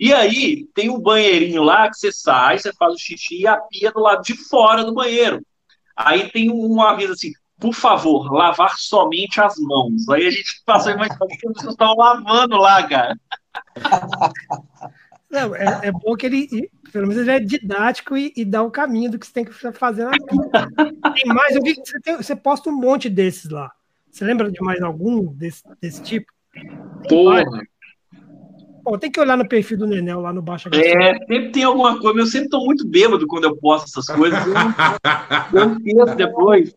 E aí tem um banheirinho lá que você sai, você faz o xixi e a pia do lado de fora do banheiro. Aí tem um aviso assim, por favor, lavar somente as mãos. Aí a gente passou a imaginar que pessoas estavam lavando lá, cara. Não, é, é bom que ele, pelo menos ele é didático e, e dá o caminho do que você tem que fazer na pia. Tem mais, eu vi que você, tem- você posta um monte desses lá. Você lembra de mais algum desse, desse tipo? Porra. Bom, tem que olhar no perfil do Nenel lá no Baixa É, sempre tem alguma coisa, mas eu sempre tô muito bêbado quando eu posto essas coisas. Eu, eu esqueço depois.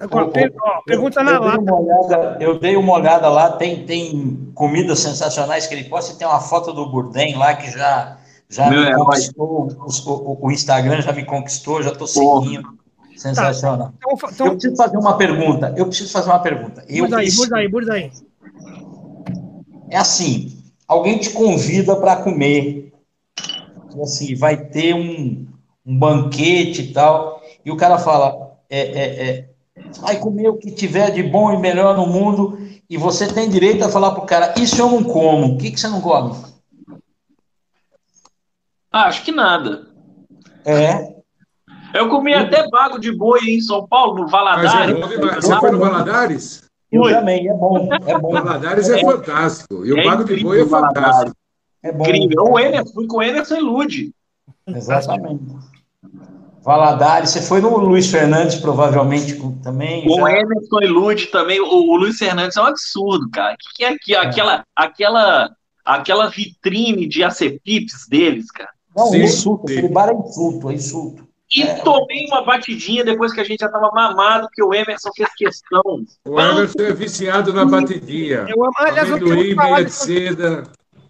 Agora, per- ó, pergunta eu, na eu dei lata. uma olhada, eu dei uma olhada lá, tem, tem comidas sensacionais que ele posta, e tem uma foto do Burdem lá que já, já Meu me conquistou, o, o- Instagram já me conquistou, já estou seguindo. Sensacional. Então, Eu então preciso fazer uma pergunta. Eu preciso fazer uma pergunta. Eu burda aí, preciso- burda aí, burda aí. É assim, alguém te convida para comer, assim, vai ter um, um banquete e tal, e o cara fala, é, é, é, vai comer o que tiver de bom e melhor no mundo, e você tem direito a falar pro cara, isso eu não como, o que, que você não come? Ah, acho que nada. É, Eu comi até bago de boi em São Paulo, no Mas Valadares. é bom demais. Você foi no Valadares? eu Ui. também, é bom, é O bom, Valadares é fantástico. E o É Bago de Boi é o fantástico. é bom. Incrível. O Emerson, fui com o Emerson e Lude. Exatamente. Valadares, você foi no Luiz Fernandes, provavelmente, também. O já? Emerson e Lude também. O, o Luiz Fernandes é um absurdo, cara. O que, que é aqui? Aquela, aquela, aquela vitrine de acepipes deles, cara. Não, Sim, insulto, aquele bar é insulto, é insulto. E É. tomei uma batidinha depois que a gente já tava mamado, que o Emerson fez questão. O Everton é viciado na batidinha. Eu amo, aliás, eu Amendoim, meia de seda.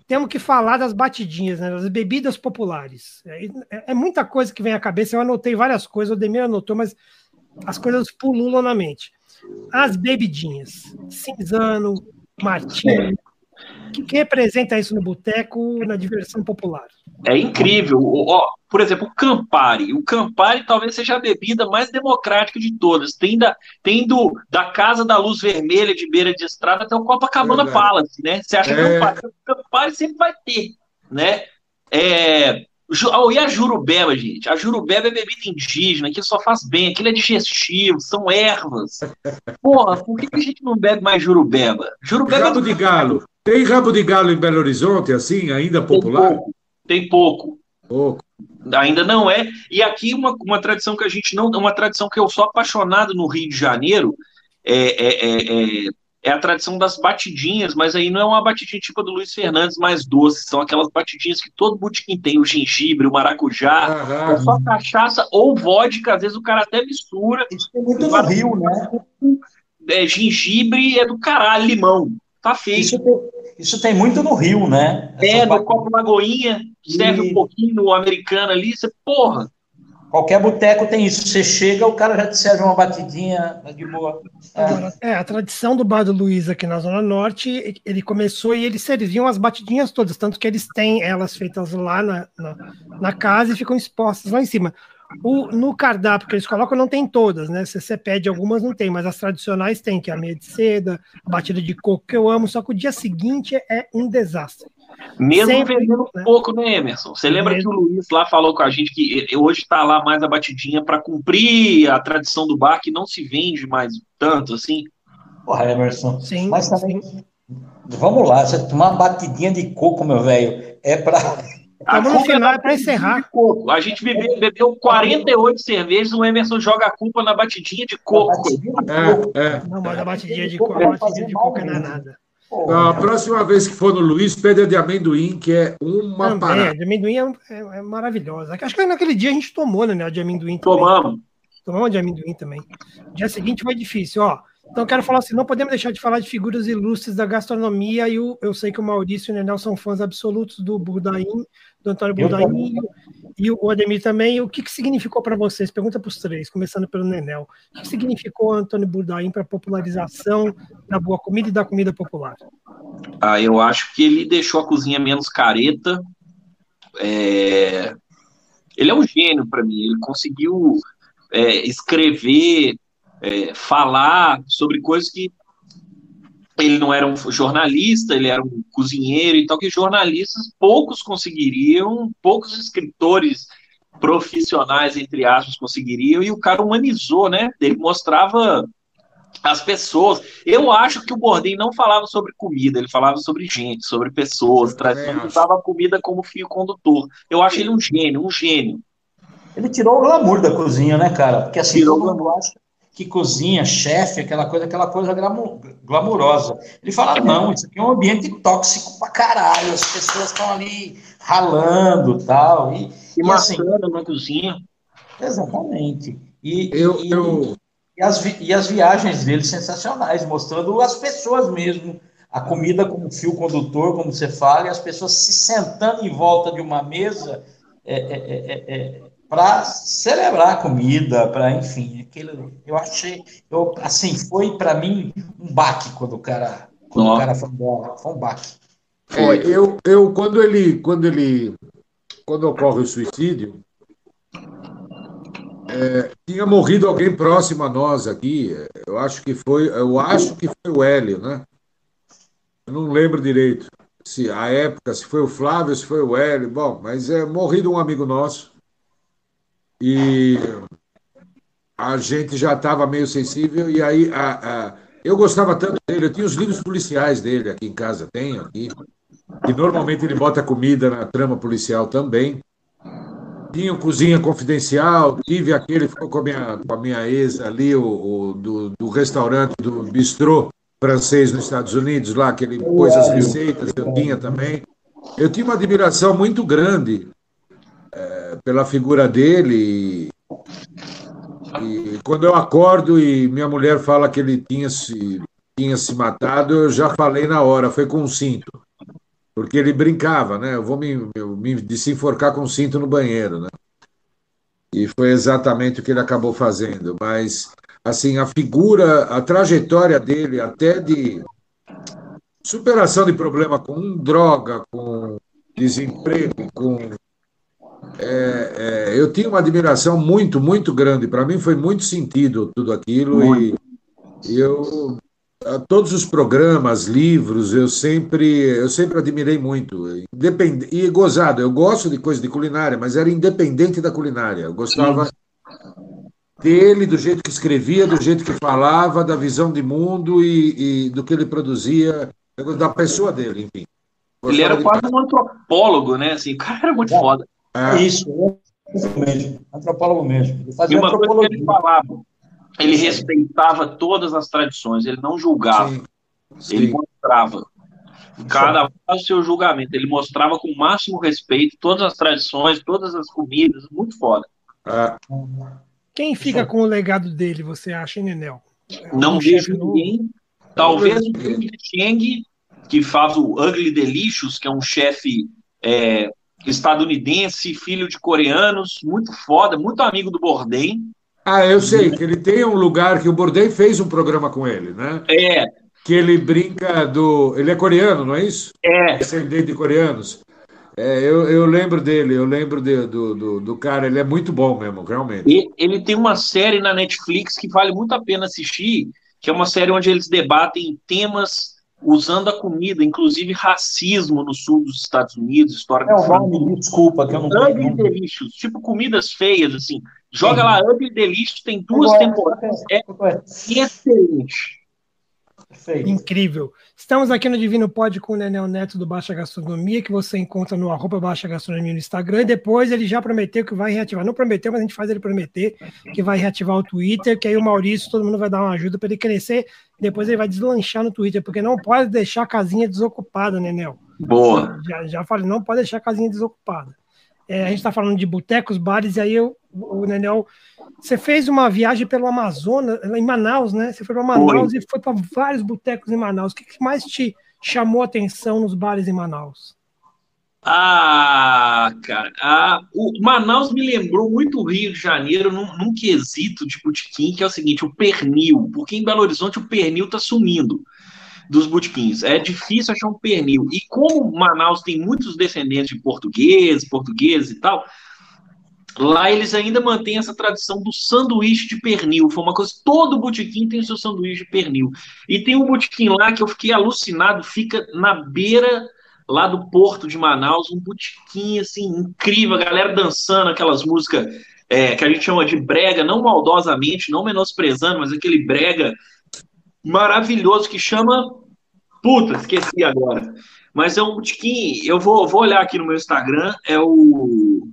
Temos que falar das batidinhas, né, das bebidas populares. É, é, é, muita coisa que vem à cabeça. Eu anotei várias coisas, o Demir anotou, mas as coisas pululam na mente. As bebidinhas, cinzano, martini, o que, que representa isso no boteco, na diversão popular? É incrível. Ó, por exemplo, o Campari. O Campari talvez seja a bebida mais democrática de todas. Tem da, tem do, da Casa da Luz Vermelha de beira de estrada até o Copacabana Palace, né? Você acha é... que o Campari sempre vai ter, né? É, Oh, e a jurubeba, gente? A jurubeba é bebida indígena, que só faz bem, aquilo é digestivo, são ervas. Porra, por que, a gente não bebe mais jurubeba? Jurubeba rabo é de galo. Tem rabo de galo em Belo Horizonte, assim, ainda popular? Tem pouco. Tem pouco. pouco. Ainda não é. E aqui uma, uma tradição que a gente não. Uma tradição que eu sou apaixonado no Rio de Janeiro é, é, é, é é a tradição das batidinhas, mas aí não é uma batidinha tipo a do Luiz Fernandes mais doce, são aquelas batidinhas que todo botequim tem, o gengibre, o maracujá, uhum. é só cachaça ou vodka, às vezes o cara até mistura. Isso tem muito no Rio, né? É, gengibre é do caralho, limão. Tá feito. Isso tem, isso tem muito no Rio, né? é, no copo Lagoinha, serve e... um pouquinho no americano ali, você, porra. Qualquer boteco tem isso. Você chega, o cara já te serve uma batidinha tá de boa. É. é. a tradição do Bar do Luiz aqui na Zona Norte, ele começou e eles serviam as batidinhas todas, tanto que eles têm elas feitas lá na, na, na casa e ficam expostas lá em cima. O, no cardápio que eles colocam não tem todas, né? Se você pede algumas, não tem, mas as tradicionais tem, que é a meia de seda, a batida de coco, que eu amo, só que o dia seguinte é um desastre. Mesmo Sempre, vendendo né? pouco, né, Emerson? Você lembra Mesmo. que o Luiz lá falou com a gente que hoje está lá mais a batidinha para cumprir a tradição do bar, que não se vende mais tanto assim? Porra, Emerson. Sim. Mas também. Sim. Vamos lá, você tomar uma batidinha de coco, meu velho, é para. Estamos no final, é para encerrar. Coco. A gente bebeu, bebeu 48 cervejas, o Emerson joga a culpa na batidinha de coco. Batidinha de coco. É, é. Não, mas a batidinha de coco, a batidinha de coco não é nada. A próxima vez que for no Luiz, pede a de amendoim, que é uma Também, parada. A de amendoim é, é, é, maravilhosa. Acho que naquele dia a gente tomou, né, a de amendoim também. Tomamos. Tomamos de amendoim também. Dia seguinte foi difícil, ó. Então, quero falar assim: não podemos deixar de falar de figuras ilustres da gastronomia. E o, eu sei que o Maurício e o Nenel são fãs absolutos do Budaim, do Antônio Budaim, e o Ademir também. O que, que significou para vocês? Pergunta para os três, começando pelo Nenel. O que, significou Antônio Budaim para a popularização da boa comida e da comida popular? Ah, eu acho que ele deixou a cozinha menos careta. É... Ele é um gênio para mim. Ele conseguiu é, escrever é, falar sobre coisas que ele não era um jornalista, ele era um cozinheiro e tal, que jornalistas poucos conseguiriam, poucos escritores profissionais, entre aspas, conseguiriam, e o cara humanizou, né? Ele mostrava as pessoas. Eu acho que o Bourdain não falava sobre comida, ele falava sobre gente, sobre pessoas, usava a comida como fio condutor. Eu acho ele um gênio, um gênio. Ele tirou o glamour da cozinha, né, cara? Porque assim, tirou todo mundo acha que cozinha, chefe, aquela coisa, aquela coisa glamurosa. Ele fala, não, isso aqui é um ambiente tóxico pra caralho, as pessoas estão ali ralando tal, e E, e assim, na cozinha. Exatamente. E, eu, e, eu... E, as, e as viagens dele sensacionais, mostrando as pessoas mesmo, a comida como fio condutor, como você fala, e as pessoas se sentando em volta de uma mesa, é, é, é, para celebrar a comida, para enfim, aquilo. Eu achei, eu, assim, foi para mim um baque quando o cara, quando o cara foi embora, foi um baque. É, eu, eu quando ele, quando ele, quando ocorre o suicídio, é, tinha morrido alguém próximo a nós aqui. Eu acho que foi, eu acho que foi o Hélio, né? Eu não lembro direito se a época, se foi o Flávio, se foi o Hélio. Bom, mas é morrido um amigo nosso. E a gente já estava meio sensível, e aí a, a, eu gostava tanto dele, eu tinha os livros policiais dele aqui em casa, tenho aqui, e normalmente ele bota comida na trama policial também. Tinha Cozinha Confidencial, tive aquele, ficou com a minha, com a minha ex ali, o, o do, do restaurante, do bistrô francês nos Estados Unidos, lá, que ele pôs as receitas, eu tinha também. Eu tinha uma admiração muito grande pela figura dele. E, quando eu acordo e minha mulher fala que ele tinha se, tinha se matado, eu já falei na hora, foi com um cinto. porque ele brincava, né? Eu vou me, me desenforcar com cinto no banheiro, né? E foi exatamente o que ele acabou fazendo. Mas, assim, a figura, a trajetória dele, até de superação de problema com droga, com desemprego, com. É, é, eu tinha uma admiração muito, muito grande. Para mim foi muito sentido tudo aquilo e, e eu todos os programas, livros, eu sempre, eu sempre admirei muito. Independ... E gozado, eu gosto de coisa de culinária, mas era independente da culinária. Eu gostava Sim. dele, do jeito que escrevia, do jeito que falava, da visão de mundo e, e do que ele produzia, da pessoa dele, enfim. Gostava ele era de... quase um antropólogo, né? Assim, o cara era muito é. foda. É. Isso, mesmo. Antropólogo mesmo. Ele fazia e uma antropologia. coisa que ele falava ele respeitava todas as tradições, ele não julgava, sim, sim. ele mostrava. Cada o seu julgamento, ele mostrava com o máximo respeito todas as tradições, todas as comidas, muito foda. Ah. Quem fica com o legado dele, você acha, Nenel? Não um vejo ninguém. Talvez o Cheng, que faz o Ugly Delicious, que é um chefe é, estadunidense, filho de coreanos, muito foda, muito amigo do Bourdain. Ah, eu sei, que ele tem um lugar que o Bourdain fez um programa com ele, né? É. Que ele brinca do. Ele é coreano, não é isso? É. Descendente de coreanos. É, eu, eu lembro dele, eu lembro de, do, do, do, cara, ele é muito bom mesmo, realmente. E ele tem uma série na Netflix que vale muito a pena assistir, que é uma série onde eles debatem temas usando a comida, inclusive racismo no sul dos Estados Unidos, história é, o nome, desculpa, que eu não Ugly Delicious, tipo comidas feias, assim. Joga lá Ugly Delicious, tem duas temporadas, é excelente. Perfeito. Incrível. Estamos aqui no Divino Pod com o Nenel Neto do Baixa Gastronomia, que você encontra no arroba Baixa Gastronomia no Instagram. E depois ele já prometeu que vai reativar. Não prometeu, mas a gente faz ele prometer que vai reativar o Twitter, que aí o Maurício, todo mundo vai dar uma ajuda para ele crescer. Depois ele vai deslanchar no Twitter, porque não pode deixar a casinha desocupada, Nenel. Boa. Já, já falei, não pode deixar a casinha desocupada. É, a gente está falando de botecos, bares, e aí eu, o Nenel, você fez uma viagem pelo Amazonas, em Manaus, né? Você foi para Manaus foi. e foi para vários botecos em Manaus. O que, que mais te chamou a atenção nos bares em Manaus? Ah, cara, ah, o Manaus me lembrou muito o Rio de Janeiro num, num quesito de botequim, que é o seguinte, o pernil, porque em Belo Horizonte o pernil está sumindo dos botequins. É difícil achar um pernil. E como Manaus tem muitos descendentes de portugueses, portugueses e tal, lá eles ainda mantêm essa tradição do sanduíche de pernil. Foi uma coisa, todo botequim tem o seu sanduíche de pernil. E tem um botequim lá que eu fiquei alucinado, fica na beira lá do porto de Manaus, um botequim assim incrível, a galera dançando aquelas músicas é, que a gente chama de brega, não maldosamente, não menosprezando, mas aquele brega maravilhoso que chama. Puta, esqueci agora. Mas é um botequim. Eu vou, vou olhar aqui no meu Instagram. É o.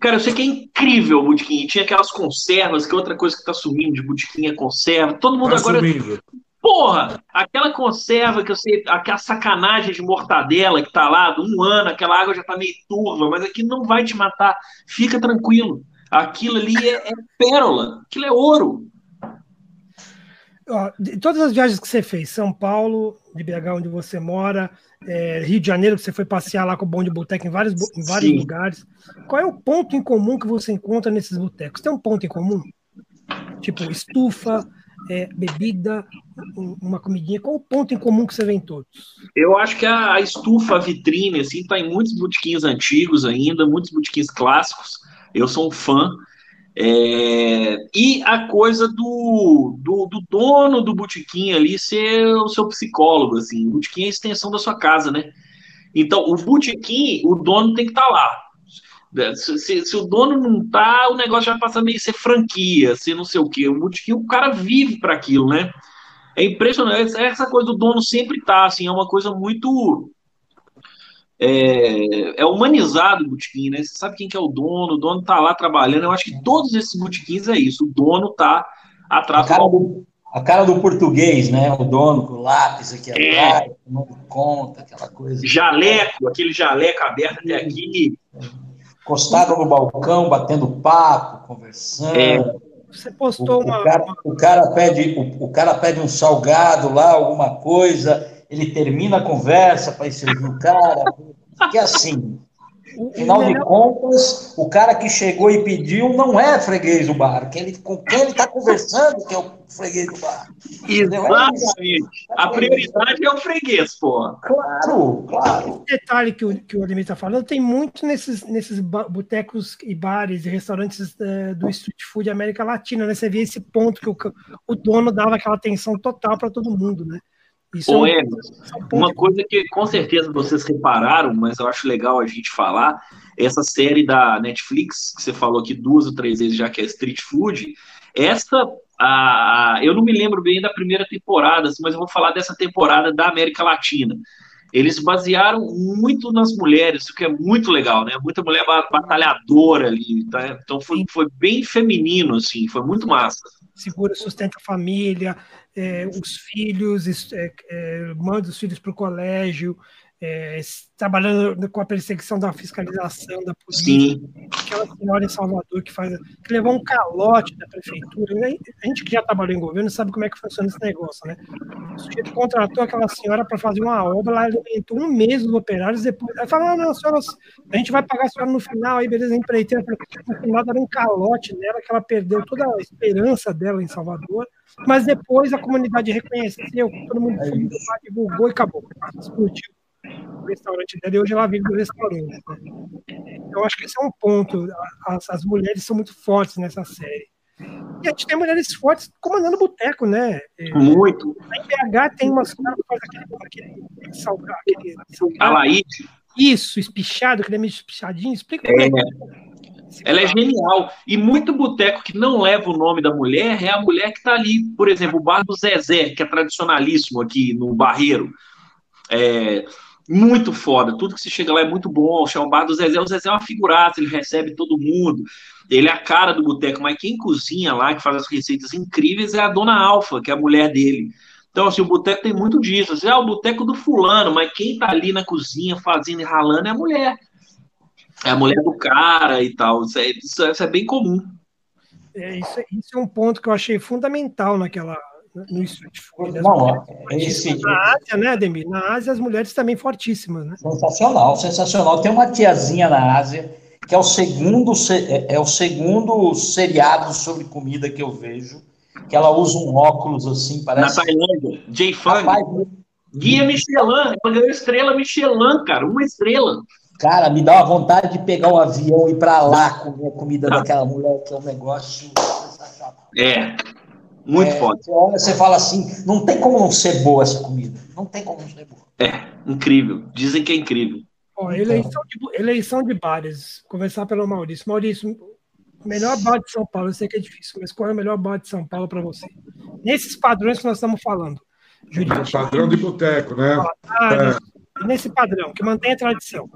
Cara, eu sei que é incrível o botequim. Tinha aquelas conservas, que é outra coisa que tá sumindo de botequim é conserva. Todo mundo tá agora. Sumindo. Porra! Aquela conserva que eu sei, aquela sacanagem de mortadela que tá lá, de um ano, aquela água já tá meio turva, mas aqui não vai te matar. Fica tranquilo. Aquilo ali é, é pérola, aquilo é ouro. Ó, de todas as viagens que você fez, São Paulo, de BH, onde você mora, é, Rio de Janeiro, que você foi passear lá com o Bonde Boteco em vários, em vários lugares, qual é o ponto em comum que você encontra nesses botecos? Tem um ponto em comum? Tipo, estufa, é, bebida, uma comidinha. Qual o ponto em comum que você vê em todos? Eu acho que a, estufa, a vitrine, assim, tá em muitos botequins antigos ainda, muitos botequins clássicos. Eu sou um fã. É, e a coisa do, do, do, dono do botequim ali ser o seu psicólogo, assim, o botequim é a extensão da sua casa, né? Então, o botequim, o dono tem que estar tá lá. Se, se, o dono não tá, o negócio já passa a meio ser franquia, ser não sei o quê. O botequim, o cara vive para aquilo, né? É impressionante. Essa coisa do dono sempre tá, assim, é uma coisa muito é, é, humanizado o botequim, né? Você sabe quem que é o dono, o dono tá lá trabalhando. Eu acho que todos esses botequins é isso. O dono tá atrás a cara do, a cara do português, né? O dono com o lápis aqui é. atrás, tomando conta, aquela coisa. Jaleco, aquele jaleco aberto até aqui. Encostado no balcão, batendo papo, conversando. É. Você postou o, uma. O cara, o cara pede, o, o cara pede um salgado lá, alguma coisa ele termina a conversa para servir o cara. Que assim, Afinal de contas, o cara que chegou e pediu não é freguês do bar, que ele, com quem ele está conversando que é o freguês do bar. É Exatamente. A prioridade é o freguês, pô. Claro, claro. O detalhe que o, que o Ademir está falando tem muito nesses, nesses botecos e bares e restaurantes é, do street food América Latina, né? Você vê esse ponto que o, o dono dava aquela atenção total para todo mundo, né? Isso Ô, é um... uma coisa que com certeza vocês repararam, mas eu acho legal a gente falar, essa série da Netflix, que você falou aqui duas ou três vezes já que é Street Food, essa, a, eu não me lembro bem da primeira temporada, assim, mas eu vou falar dessa temporada da América Latina. Eles basearam muito nas mulheres, o que é muito legal, né? Muita mulher batalhadora ali, tá? Então foi, foi bem feminino, assim, foi muito massa. Segura, sustenta a família, é, os filhos, é, é, manda os filhos para o colégio, é, trabalhando com a perseguição da fiscalização da polícia. Sim. Aquela senhora em Salvador que faz, que levou um calote da prefeitura. A gente que já trabalhou em governo sabe como é que funciona esse negócio, né? O sujeito contratou aquela senhora para fazer uma obra, ela alimentou um mês os operários, depois ela falou: ah, não, senhora, a gente vai pagar a senhora no final, aí beleza, a empreiteira. No final deram um calote nela, que ela perdeu toda a esperança dela em Salvador, mas depois a comunidade reconheceu, todo mundo é divulgou e acabou. Explodiu restaurante dela e hoje ela vive do restaurante. Né? Então, acho que esse é um ponto. As, as, mulheres são muito fortes nessa série. E a gente tem mulheres fortes comandando boteco, né? É, muito. Na BH tem uma senhora que faz aquele, aquele, salgado. Aquele salgado. Isso, espichado, aquele meio espichadinho. Explica é. é. Ela é genial. E muito boteco que não leva o nome da mulher é a mulher que está ali. Por exemplo, o bar do Zezé, que é tradicionalíssimo aqui no Barreiro. É, muito foda. Tudo que se chega lá é muito bom. O bar do Zezé, o Zezé é uma figuraça, ele recebe todo mundo. Ele é a cara do boteco, mas quem cozinha lá, que faz as receitas incríveis, é a dona Alfa, que é a mulher dele. Então, assim, o boteco tem muito disso. Assim, ah, o boteco do fulano, mas quem tá ali na cozinha fazendo e ralando é a mulher. É a mulher do cara e tal. Isso é, isso é, é bem comum. É, isso, é, isso é um ponto que eu achei fundamental naquela, no street food. Não, esse... Na Ásia, né, Ademir? Na Ásia, as mulheres também fortíssimas, né? Sensacional, sensacional. Tem uma tiazinha na Ásia que é o segundo, é, é o segundo seriado sobre comida que eu vejo, que ela usa um óculos assim, parece... Na Tailândia, Jay Fang. Guia Michelin, ela ganhou estrela Michelin, cara, uma estrela. Cara, me dá uma vontade de pegar um avião e ir para lá comer a comida ah. daquela mulher, que é um negócio sensacional. É, muito é, foda. Você fala assim, não tem como não ser boa essa comida. Não tem como não ser boa. É, incrível. Dizem que é incrível. Ó, eleição, de, eleição de bares. Começar pelo Maurício. Maurício, melhor bar de São Paulo, eu sei que é difícil, mas qual é o melhor bar de São Paulo para você? Nesses padrões que nós estamos falando. Jurídico. Padrão de boteco, né? Ah, é. Nesse padrão, que mantém a tradição.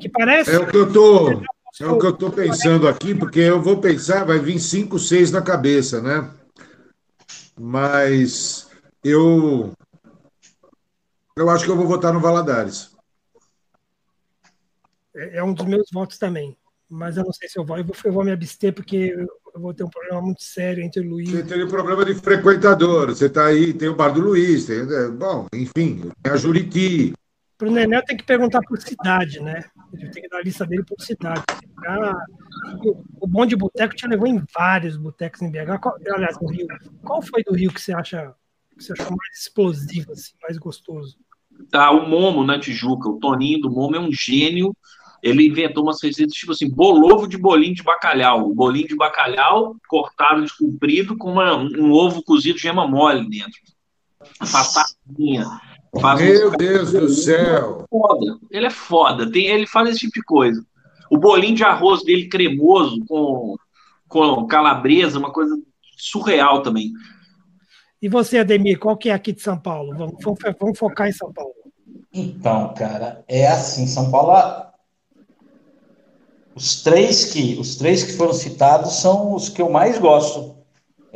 Que parece. É o que eu tô. É o que eu estou pensando aqui, porque eu vou pensar, vai vir cinco, seis na cabeça, né? Mas eu eu acho que eu vou votar no Valadares. É, é um dos meus votos também, mas eu não sei se eu vou. Eu vou, eu vou me abster porque eu vou ter um problema muito sério entre o Luiz. Você tem um problema de frequentador. Você está aí, tem o bar do Luiz, tem, né? bom, enfim, tem a Juriti. Para o Nenel tem que perguntar por cidade, né? Ele tem que dar a lista dele por cidade. Ah, o bom de boteco te levou em vários botecos em BH. Qual, aliás, no Rio. Qual foi do Rio que você acha que você achou mais explosivo, assim, mais gostoso? Ah, o Momo na Tijuca. O Toninho do Momo é um gênio. Ele inventou umas receitas tipo assim, bolovo de bolinho de bacalhau. O bolinho de bacalhau cortado de comprido com uma, um ovo cozido gema mole dentro. Batatinha Faz Meu um... Deus do céu! Foda. Ele é foda. Tem, ele faz esse tipo de coisa. O bolinho de arroz dele cremoso, com, com calabresa, uma coisa surreal também. E você, Ademir, qual que é aqui de São Paulo? Vamos, vamos focar em São Paulo. Então, cara, é assim, São Paulo. Os três que, os três que foram citados são os que eu mais gosto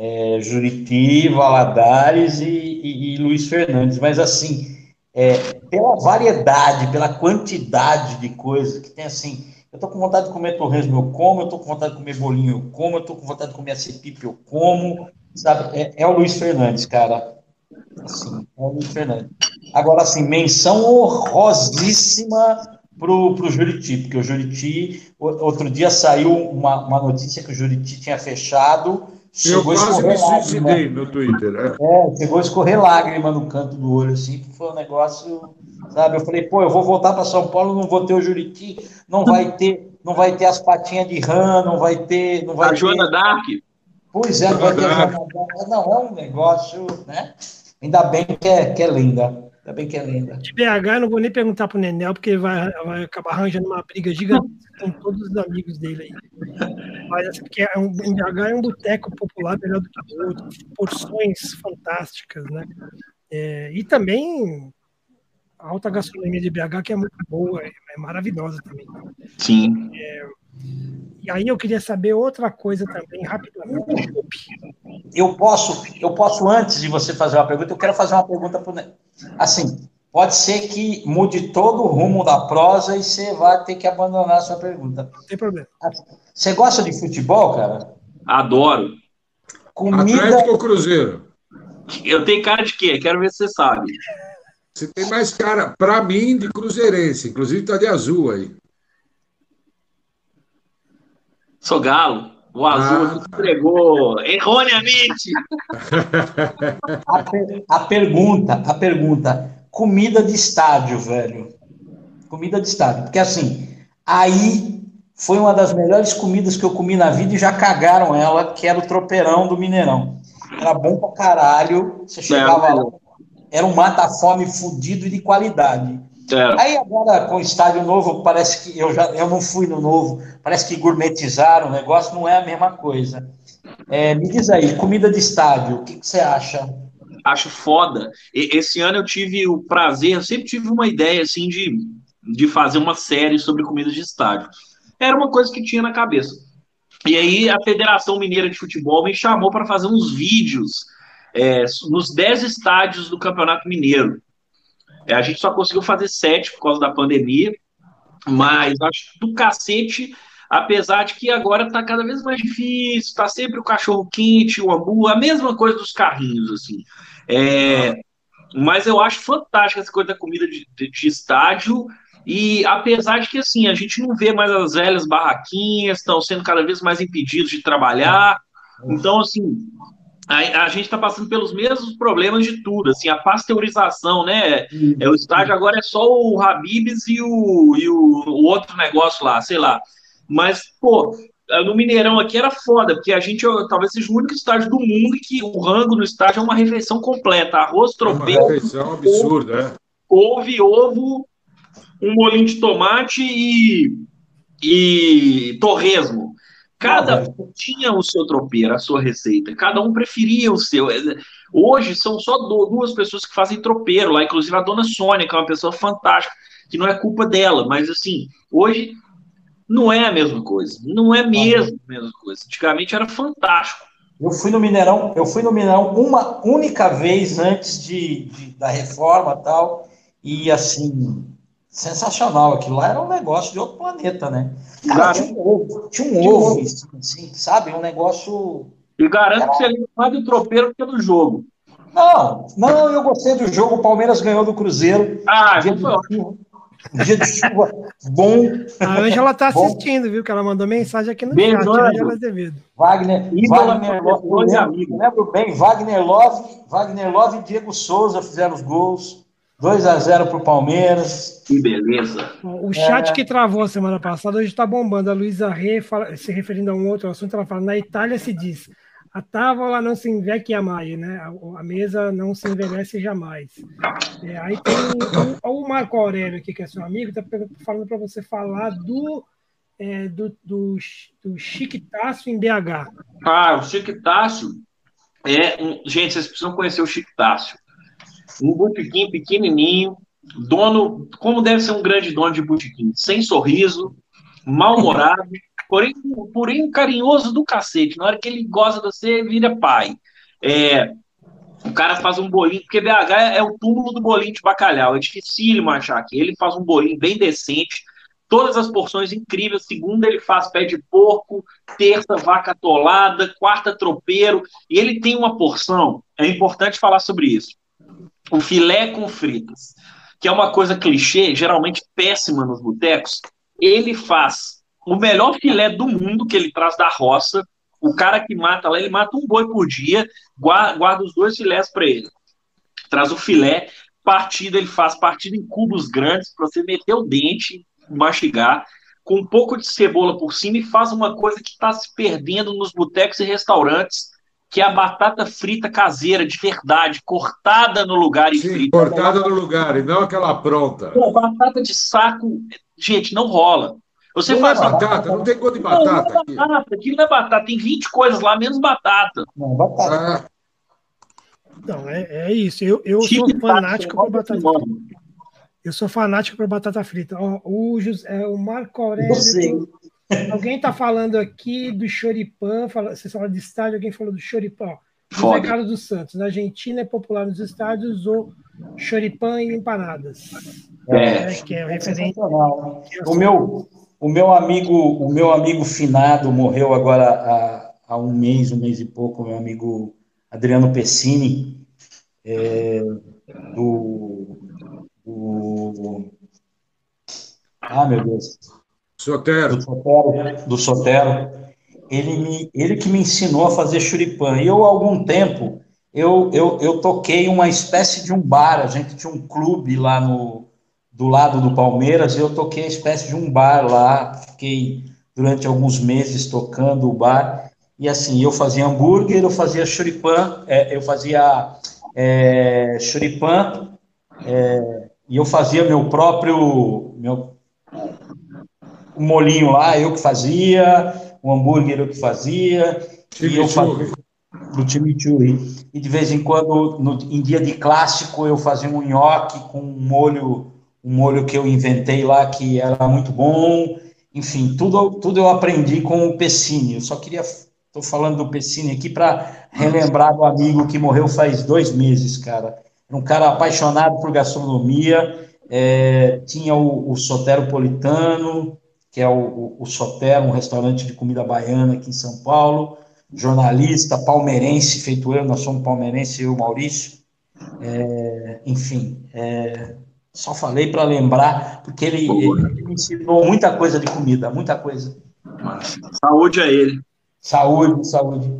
é, Juriti, Valadares e, e, e, Luiz Fernandes, mas assim, é, pela variedade, pela quantidade de coisas que tem assim, eu tô com vontade de comer torresmo, eu como, eu tô com vontade de comer bolinho, eu como, eu tô com vontade de comer acepip, eu como, sabe, é, é o Luiz Fernandes, cara, assim, é o Luiz Fernandes. Agora, assim, menção honrosíssima pro, pro Juriti, porque o Juriti, outro dia saiu uma, uma notícia que o Juriti tinha fechado. Eu quase me suicidei no Twitter. É. é, chegou a escorrer lágrima no canto do olho, assim, foi um negócio, sabe? Eu falei, pô, eu vou voltar para São Paulo, não vou ter o Juriti, não vai ter, não vai ter as patinhas de rã, não vai ter. Não vai a ter... Joana Dark. Pois é, não vai ter a Joana Dark. Não, é um negócio, né? Ainda bem que é, que é linda. Ainda bem que é linda. De BH, eu não vou nem perguntar pro Nenel, porque ele vai, vai acabar arranjando uma briga gigante com todos os amigos dele aí. Mas assim, porque é um, BH é um boteco popular melhor do que o outro, porções fantásticas, né? É, e também a alta gastronomia de BH, que é muito boa, é, é maravilhosa também. Sim. É, e aí eu queria saber outra coisa também, rapidamente. Eu posso, eu posso, antes de você fazer uma pergunta, eu quero fazer uma pergunta para Assim, pode ser que mude todo o rumo da prosa e você vai ter que abandonar a sua pergunta. Não tem problema. Você gosta de futebol, cara? Adoro. Comida... Atlético ou Cruzeiro? Eu tenho cara de quê? Quero ver se você sabe. Você tem mais cara, para mim, de cruzeirense. Inclusive tá de azul aí. Sou galo. O azul ah. entregou erroneamente. A, per, a, pergunta, a pergunta, comida de estádio, velho. Comida de estádio. Porque assim, aí foi uma das melhores comidas que eu comi na vida e já cagaram ela, que era o tropeirão do Mineirão. Era bom pra caralho. Você chegava é, lá, era um mata-fome fudido e de qualidade. É. Aí agora com o estádio novo, parece que eu já eu não fui no novo, parece que gourmetizaram o negócio, não é a mesma coisa. É, me diz aí, comida de estádio, o que, que, você acha? Acho foda. E, esse ano eu tive o prazer, eu sempre tive uma ideia assim de, de fazer uma série sobre comida de estádio. Era uma coisa que tinha na cabeça. E aí a Federação Mineira de Futebol me chamou para fazer uns vídeos é, nos 10 estádios do Campeonato Mineiro. É, a gente só conseguiu fazer sete por causa da pandemia, mas acho do cacete, apesar de que agora está cada vez mais difícil, está sempre o cachorro quente, o hambúrguer, a mesma coisa dos carrinhos, assim. É, mas eu acho fantástica essa coisa da comida de, de, de, estádio, e apesar de que, assim, a gente não vê mais as velhas barraquinhas, estão sendo cada vez mais impedidos de trabalhar, então, assim, a, a gente está passando pelos mesmos problemas de tudo, assim, a pasteurização, né? É, o estágio agora é só o Habibs e o, e o, o outro negócio lá, sei lá. Mas, pô, no Mineirão aqui era foda, porque a gente talvez seja o único estágio do mundo que o rango no estágio é uma refeição completa. Arroz, tropeiro. É uma refeição absurda, é. Couve, ovo, um molinho de tomate e, e torresmo. Cada um tinha o seu tropeiro, a sua receita. Cada um preferia o seu. Hoje são só duas pessoas que fazem tropeiro lá, inclusive a dona Sônia, que é uma pessoa fantástica, que não é culpa dela, mas assim, hoje não é a mesma coisa. Não é mesmo a mesma coisa. Antigamente era fantástico. Eu fui no Mineirão, eu fui no Mineirão uma única vez antes de, de da reforma tal, e assim, sensacional. Aquilo lá era um negócio de outro planeta, né? Cara, tinha um ovo, tinha um ovo, assim, sabe? Um negócio. E garanto que você lembra mais do tropeiro do que do jogo. Não, não, eu gostei do jogo. O Palmeiras ganhou do Cruzeiro. Ah, dia de chuva, dia de chuva bom. A Ângela está assistindo, viu? Que ela mandou mensagem aqui no Beijo, chat. Ângela Azevedo. Wagner, Wagner Love, lembro, lembro bem, Wagner Love, Wagner Love e Diego Souza fizeram os gols. 2 a 0 para o Palmeiras. Que beleza. O chat é... que travou a semana passada hoje está bombando. A Luísa Rê, fala, se referindo a um outro assunto, ela fala: na Itália se diz, a távola não se invecchia mais, né? A, a, mesa não se envelhece jamais. É, aí tem o, o, o, Marco Aurélio aqui, que é seu amigo, está falando para você falar do, é, do, do, do Chiquitácio em BH. Ah, o Chiquitácio é um... Gente, vocês precisam conhecer o Chiquitácio um botequim pequenininho, dono, como deve ser um grande dono de botequim, sem sorriso, mal-humorado, porém, porém carinhoso do cacete. Na hora que ele gosta de você, vira pai. É, o cara faz um bolinho, porque BH é o túmulo do bolinho de bacalhau, é dificílimo achar aqui. Ele faz um bolinho bem decente, todas as porções incríveis. Segunda, ele faz pé de porco, terça, vaca atolada, quarta, tropeiro, e ele tem uma porção, é importante falar sobre isso o filé com fritas, que é uma coisa clichê, geralmente péssima nos botecos, ele faz o melhor filé do mundo que ele traz da roça. O cara que mata lá, ele mata um boi por dia, guarda, guarda os dois filés para ele. Traz o filé, partida, ele faz partida em cubos grandes para você meter o dente, mastigar, com um pouco de cebola por cima e faz uma coisa que está se perdendo nos botecos e restaurantes, que é a batata frita caseira, de verdade, cortada no lugar e Sim, frita. cortada no lugar, e não aquela pronta. Pô, batata de saco, gente, não rola. Você não faz é batata, não tem gosto de batata não, não é aqui. batata, aquilo não é batata, tem 20 coisas lá, menos batata. Não, batata. Ah, Não, é, é isso. Eu, eu sou fanático por batata frita. Eu sou fanático por batata frita. Ó, o, José, o Marco Aurélio. Sei. Alguém está falando aqui do choripan. Fala, vocês falaram de estádio, alguém falou do choripan. José Foda. Carlos dos Santos. Na Argentina é popular nos estádios o choripan e empanadas. É. É, que é referente. O meu, o meu amigo, o meu amigo finado morreu agora há, há um mês, um mês e pouco, meu amigo Adriano Pessini, é, do, do- ah, meu Deus, Sotero. do Sotero, do Sotero. Ele, me, ele que me ensinou a fazer churipan. E eu, há algum tempo, eu, eu, eu toquei uma espécie de um bar. A gente tinha um clube lá no, do lado do Palmeiras, e eu toquei a espécie de um bar lá. Fiquei durante alguns meses tocando o bar. E assim, eu fazia hambúrguer, eu fazia churipan, é, eu fazia é, churipan, é, e eu fazia meu próprio, meu, molinho lá, eu que fazia, o hambúrguer eu que fazia, e eu fazia pro chimichurri. E de vez em quando, no, em dia de clássico, eu fazia um nhoque com um molho, um molho que eu inventei lá que era muito bom. Enfim, tudo, tudo eu aprendi com o Pessini. Eu só queria, estou falando do Pessini aqui para relembrar do amigo que morreu faz dois meses, cara. Era um cara apaixonado por gastronomia. é, tinha o, o Soteropolitano, que é o, o, o Sotero, um restaurante de comida baiana aqui em São Paulo, jornalista, palmeirense, feito eu, nós somos palmeirense, eu e o Maurício. É, enfim, é, só falei para lembrar, porque ele, ele me ensinou muita coisa de comida, muita coisa. Saúde a ele. Saúde, saúde.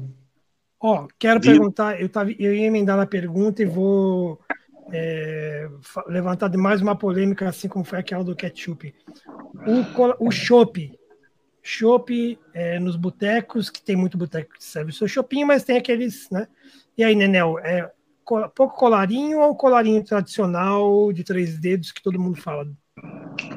Ó, quero Viu? perguntar, eu, tava, eu ia emendar na pergunta e vou é, levantar mais uma polêmica, assim como foi aquela do ketchup. O, o chopp. Chopp é, nos botecos, que tem muito boteco que serve o seu chopinho, mas tem aqueles, né? E aí, Nenel, é co- pouco colarinho ou colarinho tradicional de três dedos que todo mundo fala?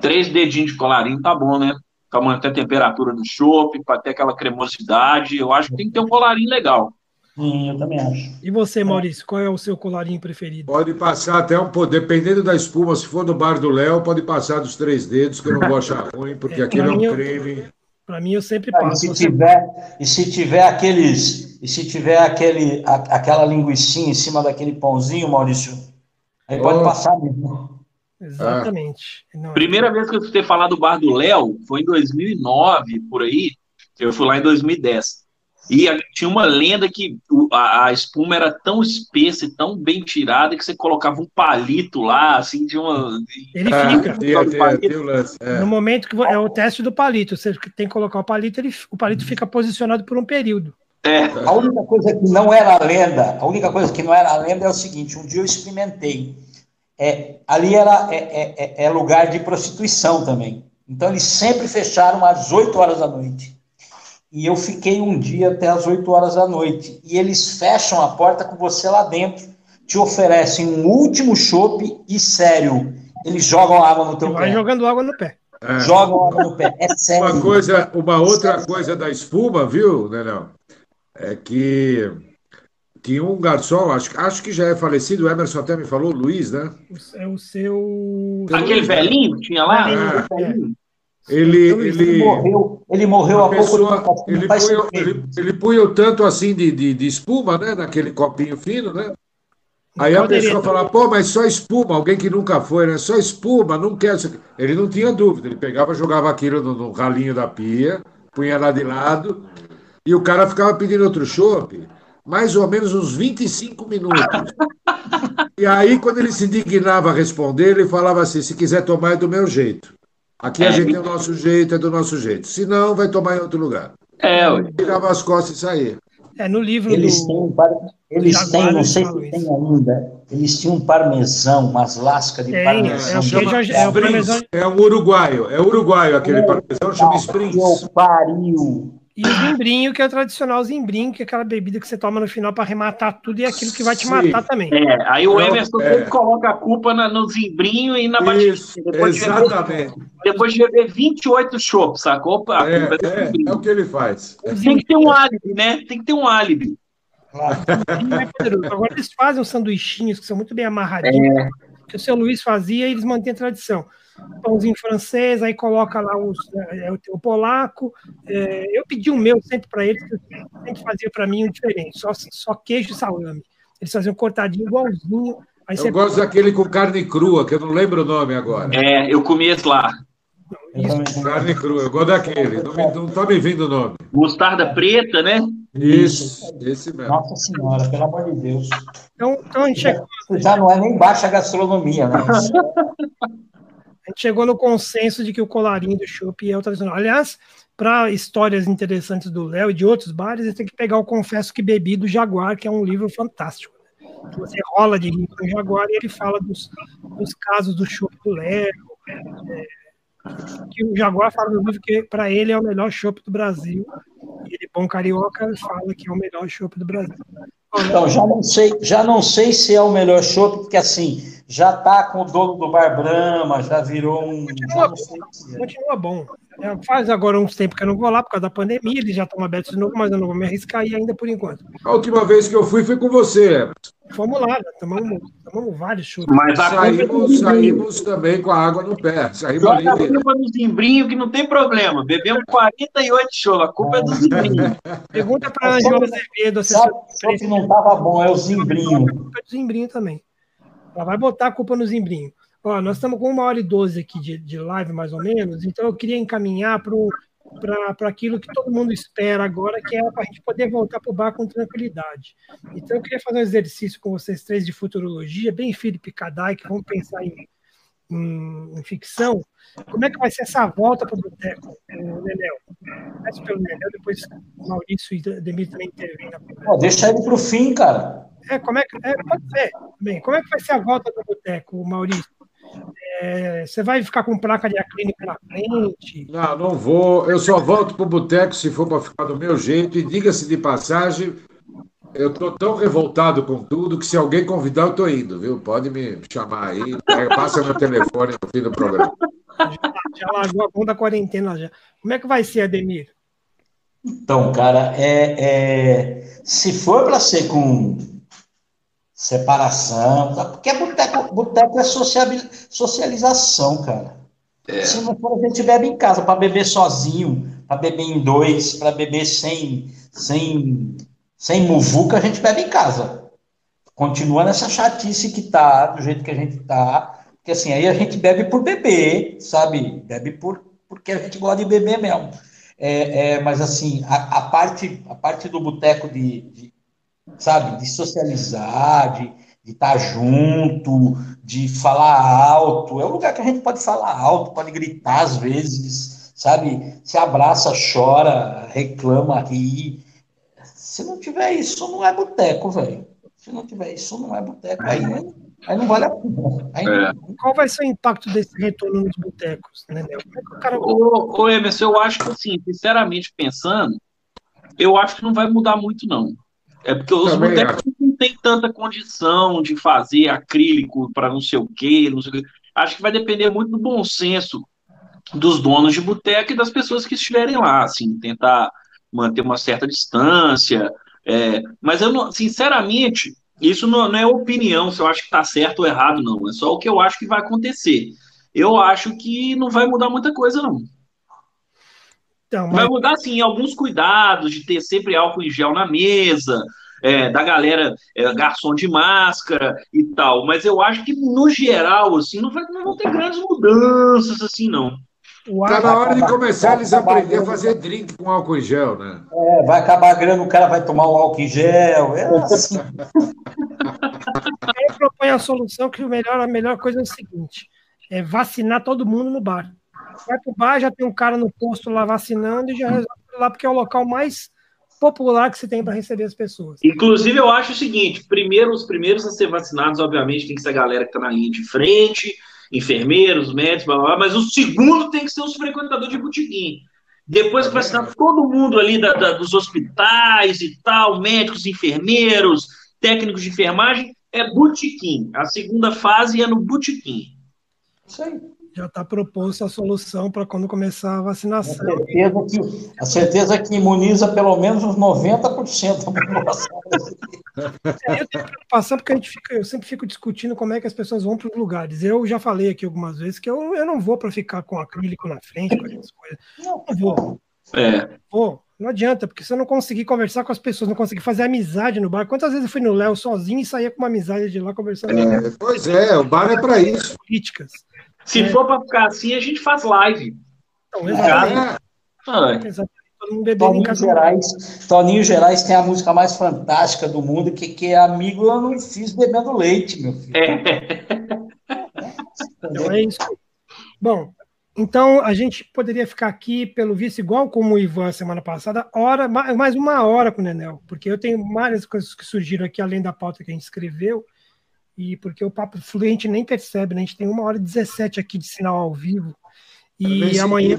Três dedinhos de colarinho tá bom, né? Pra manter a temperatura do chopp, pra ter aquela cremosidade. Eu acho que tem que ter um colarinho legal. Sim, eu também acho. E você, Maurício, qual é o seu colarinho preferido? Pode passar até um pouco, dependendo da espuma, se for no bar do Léo, pode passar dos três dedos, que eu não vou achar ruim, porque É, aquilo é um creme. Para mim, eu sempre Ah, e passo. se Você- tiver, e se tiver aqueles, e se tiver aquele, a- aquela linguicinha em cima daquele pãozinho, Maurício, aí pode Oh. passar mesmo. Exatamente. Não, Primeira vez que eu escutei falar do bar do Léo foi em 2009, por aí. Eu fui lá em 2010. E a- tinha uma lenda que a, a espuma era tão espessa e tão bem tirada que você colocava um palito lá, assim, de uma. Ele Ah, fica. tem, tem, tem lance. é. No momento que é o teste do palito, você tem que colocar o palito, ele, o palito fica posicionado por um período. É, A única coisa que não era lenda, a única coisa que não era lenda é o seguinte: um dia eu experimentei. É, ali era é, é- é- é lugar de prostituição também. Então eles sempre fecharam às 8 horas da noite. E eu fiquei um dia até às 8 horas da noite. E eles fecham a porta com você lá dentro, te oferecem um último chopp e sério, eles jogam água no teu vai pé. jogando água no pé. É. Jogam água no pé. É sério. Uma coisa, uma outra coisa da espuma, viu, Nenão? É que tinha um garçom, acho, acho que já é falecido, o Emerson até me falou, Luiz, né? É o seu. aquele velhinho que tinha lá. Velhinho, velhinho. Ele, Ele ele, morreu, ele morreu a há pouco pessoa, tempo. ele, punha, ele, ele punha o tanto assim de, de, de espuma, né? Naquele copinho fino, né? Aí a pessoa fala, pô, mas só espuma, alguém que nunca foi, né? Só espuma, não quer isso aqui. Ele não tinha dúvida, ele pegava, jogava aquilo no, no ralinho da pia, punha lá de lado, e o cara ficava pedindo outro chopp, mais ou menos uns 25 minutos. E aí, quando ele se indignava a responder, ele falava assim: se quiser tomar é do meu jeito. Aqui a É. gente tem o nosso jeito, é do nosso jeito. Se não, vai tomar em outro lugar. É, ué. Virava as costas e saía. É, no livro Eles do. têm, um par- eles Jaguar, têm, não sei se tem ainda, eles tinham um parmesão, umas lascas de Tem, parmesão. é queijo- é o parmesão- É um uruguaio. É uruguaio aquele parmesão, chama Springs. Meu pariu. E o zimbrinho, que é o tradicional zimbrinho, que é aquela bebida que você toma no final para arrematar tudo e é aquilo que vai te Sim. matar também. É, aí o Emerson é. sempre coloca a culpa na- no zimbrinho e na batida. Depois de beber- exatamente. Depois de beber 28 chopps, sacou? A É, culpa é é, é o que ele faz. Tem que ter um álibi, né? Tem que ter um álibi. é poderoso. Agora eles fazem uns sanduichinhos que são muito bem amarradinhos, É. que o seu Luiz fazia e eles mantêm a tradição. Pãozinho francês, aí coloca lá os, é, o, o polaco. É, eu pedi o meu sempre para eles, que sempre fazia para mim um diferente, só, só queijo e salame. Eles faziam cortadinho igualzinho. Aí Eu gosto daquele com carne crua, que eu não lembro o nome agora. É, eu comi esse lá. Eu também- Carne crua, eu gosto daquele. Não, me, não tá me vindo o nome. Mostarda preta, né? Isso, esse mesmo. Nossa Senhora, pelo amor de Deus. Então, então a, gente Isso já não é nem baixa gastronomia, né? A gente chegou no consenso de que o colarinho do chopp é o tradicional. Aliás, para histórias interessantes do Léo e de outros bares, tem que pegar o Confesso que Bebi do Jaguar, que é um livro fantástico. né? Você rola de rir com o Jaguar e ele fala dos, dos casos do chopp do Léo. é, que o Jaguar fala no livro que para ele é o melhor chopp do Brasil. E ele, bom carioca, fala que é o melhor chopp do Brasil. Então, já não sei, já não sei se é o melhor chopp, porque assim, já tá com o dono do Bar Brahma, já virou um. Se é. continua bom. É, Faz agora uns tempos que eu não vou lá por causa da pandemia, eles já estão abertos de novo, mas eu não vou me arriscar aí ainda por enquanto. A última vez que eu fui foi com você. Emerson. Vamos lá, né? tomamos, tomamos vários chutes. Mas a é do Saímos, saímos também com a água no pé. Saímos Joga a ali. culpa no zimbrinho que não tem problema. Bebemos 48 shows. A culpa é do zimbrinho. Pergunta para a Angela Azevedo, Sabe, chopp imprensa, não tava bom, é o zimbrinho. culpa do Zimbrinho também. Ela vai botar a culpa no Zimbrinho. Ó, nós estamos com uma hora e doze aqui de, de live, mais ou menos, então eu queria encaminhar para aquilo que todo mundo espera agora, que é para a gente poder voltar para o bar com tranquilidade. Então eu queria fazer um exercício com vocês três de futurologia, bem Felipe Kadai, que vamos pensar em, em, em ficção. Como é que vai ser essa volta para o boteco, o Nenel? Começa pelo Nenel, depois o Maurício e o Demir também intervêm deixa ele pro fim, cara. É, como é que. É, pode ser. Bem, como é que vai ser a volta do boteco, Maurício? É, você vai ficar com placa de acrílico na frente? Não, não vou. Eu só volto pro boteco se for para ficar do meu jeito. E diga-se de passagem, eu tô tão revoltado com tudo que se alguém convidar, eu tô indo, viu? Pode me chamar aí. Passa meu telefone no fim do programa. Já largou a conta da quarentena já. Como é que vai ser, Ademir? Então, cara, é, é- se for para ser com separação, tá? porque boteco, boteco é socialização, cara. Se não for, a gente bebe em casa, para beber sozinho, para beber em dois, para beber sem, sem, sem muvuca, a gente bebe em casa. Continua nessa chatice que tá, do jeito que a gente tá, porque assim, aí a gente bebe por beber, sabe? Bebe por, porque a gente gosta de beber mesmo. É, é, mas assim, a, a parte, a parte do boteco de, de, sabe, de socializar, de estar junto, de falar alto, é um lugar que a gente pode falar alto, pode gritar às vezes, sabe? Se abraça, chora, reclama, ri. Se não tiver isso, não é boteco, velho. Se não tiver isso, não é boteco. Aí, não- aí não vale a pena. Aí, É. Qual vai ser o impacto desse retorno nos botecos, né? Como é cara Ô, ô, Emerson, eu acho que, assim, sinceramente pensando, eu acho que não vai mudar muito, não. É porque os Também botecos não têm tanta condição de fazer acrílico para não sei o quê, não sei o quê. Acho que vai depender muito do bom senso dos donos de boteco e das pessoas que estiverem lá, assim, tentar manter uma certa distância. é, mas eu, não, sinceramente, isso não, não é opinião, se eu acho que está certo ou errado, não. É só o que eu acho que vai acontecer. Eu acho que não vai mudar muita coisa, não. Então, Vai mas mudar, assim, alguns cuidados de ter sempre álcool em gel na mesa, é, da galera, é, garçom de máscara e tal. Mas eu acho que, no geral, assim, não, vai, não vão ter grandes mudanças, assim, não. ar, na hora de começar eles a aprender a fazer drink com álcool em gel, né? é, vai acabar a grana, o cara vai tomar o álcool em gel. É assim. propõe a solução que o melhor, a melhor coisa é o seguinte: é vacinar todo mundo no bar. Vai pro bar, já tem um cara no posto lá vacinando e já resolve lá, porque é o local mais popular que você tem para receber as pessoas. Inclusive, eu acho o seguinte: primeiro, os primeiros a ser vacinados, obviamente, tem que ser a galera que está na linha de frente, enfermeiros, médicos, blá, blá, blá, mas o segundo tem que ser os frequentadores de botequim. Depois que vacinar todo mundo ali da, da, dos hospitais e tal, médicos, enfermeiros, técnicos de enfermagem, é botequim. A segunda fase é no botequim. Isso aí já está proposta a solução para quando começar a vacinação. A certeza, que, a certeza que imuniza pelo menos uns 90% da população. Eu tenho preocupação porque a gente fica, eu sempre fico discutindo como é que as pessoas vão para os lugares. Eu já falei aqui algumas vezes que eu, eu não vou para ficar com acrílico na frente, com essas coisas. Não, não vou. É. Vou. Não adianta, porque se eu não conseguir conversar com as pessoas, não conseguir fazer amizade no bar. Quantas vezes eu fui no Léo sozinho e saía com uma amizade de lá conversando? É, pois é, o bar é para isso. Políticas. Se é. for para ficar assim, a gente faz live. Então, exatamente. É. exatamente. Toninho Gerais, Toninho Gerais tem a música mais fantástica do mundo, que, que é Amigo Eu Não Fiz Bebendo Leite, meu filho. É. Então é isso. Bom, então a gente poderia ficar aqui, pelo visto, igual como o Ivan semana passada, hora, mais uma hora com o Nenel, porque eu tenho várias coisas que surgiram aqui, além da pauta que a gente escreveu, e porque o papo flui a gente nem percebe, né? A gente tem uma hora e 17 aqui de sinal ao vivo. E amanhã,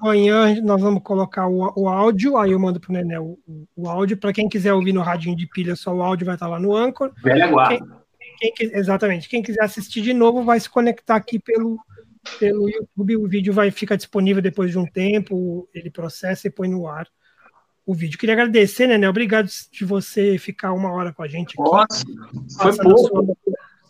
amanhã nós vamos colocar o, o áudio, aí eu mando para o Nené o, o áudio. Para quem quiser ouvir no radinho de pilha, só o áudio vai estar lá no Anchor. Quem, quem, exatamente. Quem quiser assistir de novo vai se conectar aqui pelo, pelo YouTube. O vídeo vai ficar disponível depois de um tempo, ele processa e põe no ar o vídeo. Queria agradecer, né, né? Obrigado de você ficar uma hora com a gente aqui. Nossa, foi pouco.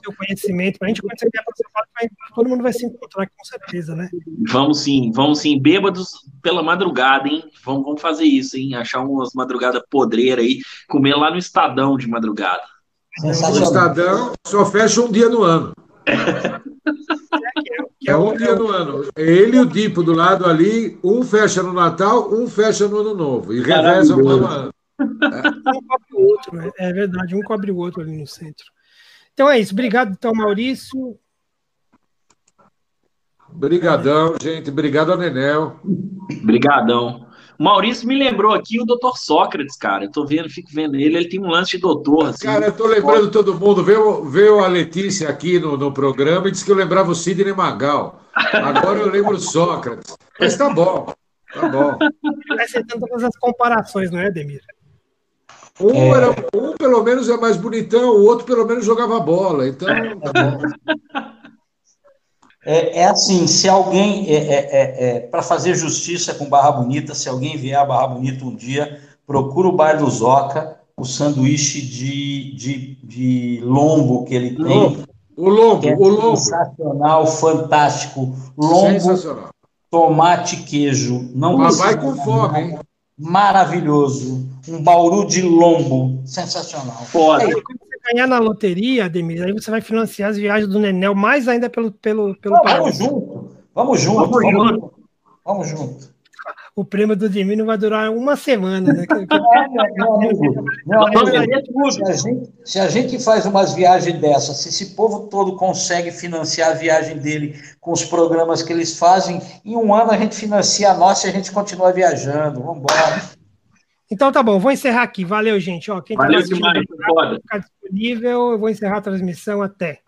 Seu conhecimento, para a gente, quando você vier para todo mundo vai se encontrar com certeza, né? Vamos sim, vamos sim. Bêbados pela madrugada, hein? Vamos, vamos fazer isso, hein? Achar umas madrugadas podreiras aí, comer lá no Estadão de madrugada. O Estadão só fecha um dia no ano. É um dia no ano. Ele e o Dipo do lado ali, um fecha no Natal, um fecha no Ano Novo. E reveza um ano ano. Um cobre o outro, né? é verdade, um cobre o outro ali no centro. Então é isso. Obrigado, então, Maurício. Obrigadão, gente. Obrigado, Nenel. Obrigadão. Maurício me lembrou aqui o doutor Sócrates, cara. Eu tô vendo, fico vendo ele, ele tem um lance de doutor. Assim. Cara, eu tô lembrando todo mundo. Veio, veio a Letícia aqui no, no programa e disse que eu lembrava o Sidney Magal. Agora eu lembro o Sócrates. Mas tá bom, tá bom. Vai acertando todas as comparações, não é, Demir? Um, é... era, um pelo menos é mais bonitão, o outro pelo menos jogava bola. Então, tá bom. É, é, assim, se alguém, é, é, é, é para fazer justiça com Barra Bonita, se alguém vier a Barra Bonita um dia, procura o Bar do Zoca, o sanduíche de, de, de lombo que ele tem. O lombo, é o lombo. Sensacional, fantástico. Lombo, sensacional. tomate, queijo. Não Mas vai com fome, hein? Maravilhoso. Um bauru de lombo, sensacional. Foda ganhar na loteria, Ademir, aí você vai financiar as viagens do Nenel mais ainda pelo, pelo, pelo Não, Vamos junto. Vamos junto. Vamos, vamos junto. Vamos junto. O prêmio do Ademir não vai durar uma semana, né? se, a gente, faz umas viagens dessas, se esse povo todo consegue financiar a viagem dele com os programas que eles fazem, em um ano a gente financia a nossa e a gente continua viajando. Vamos embora. Então tá bom, vou encerrar aqui. Valeu, gente. Ó, quem Valeu tá demais, ficar disponível, eu vou encerrar a transmissão até.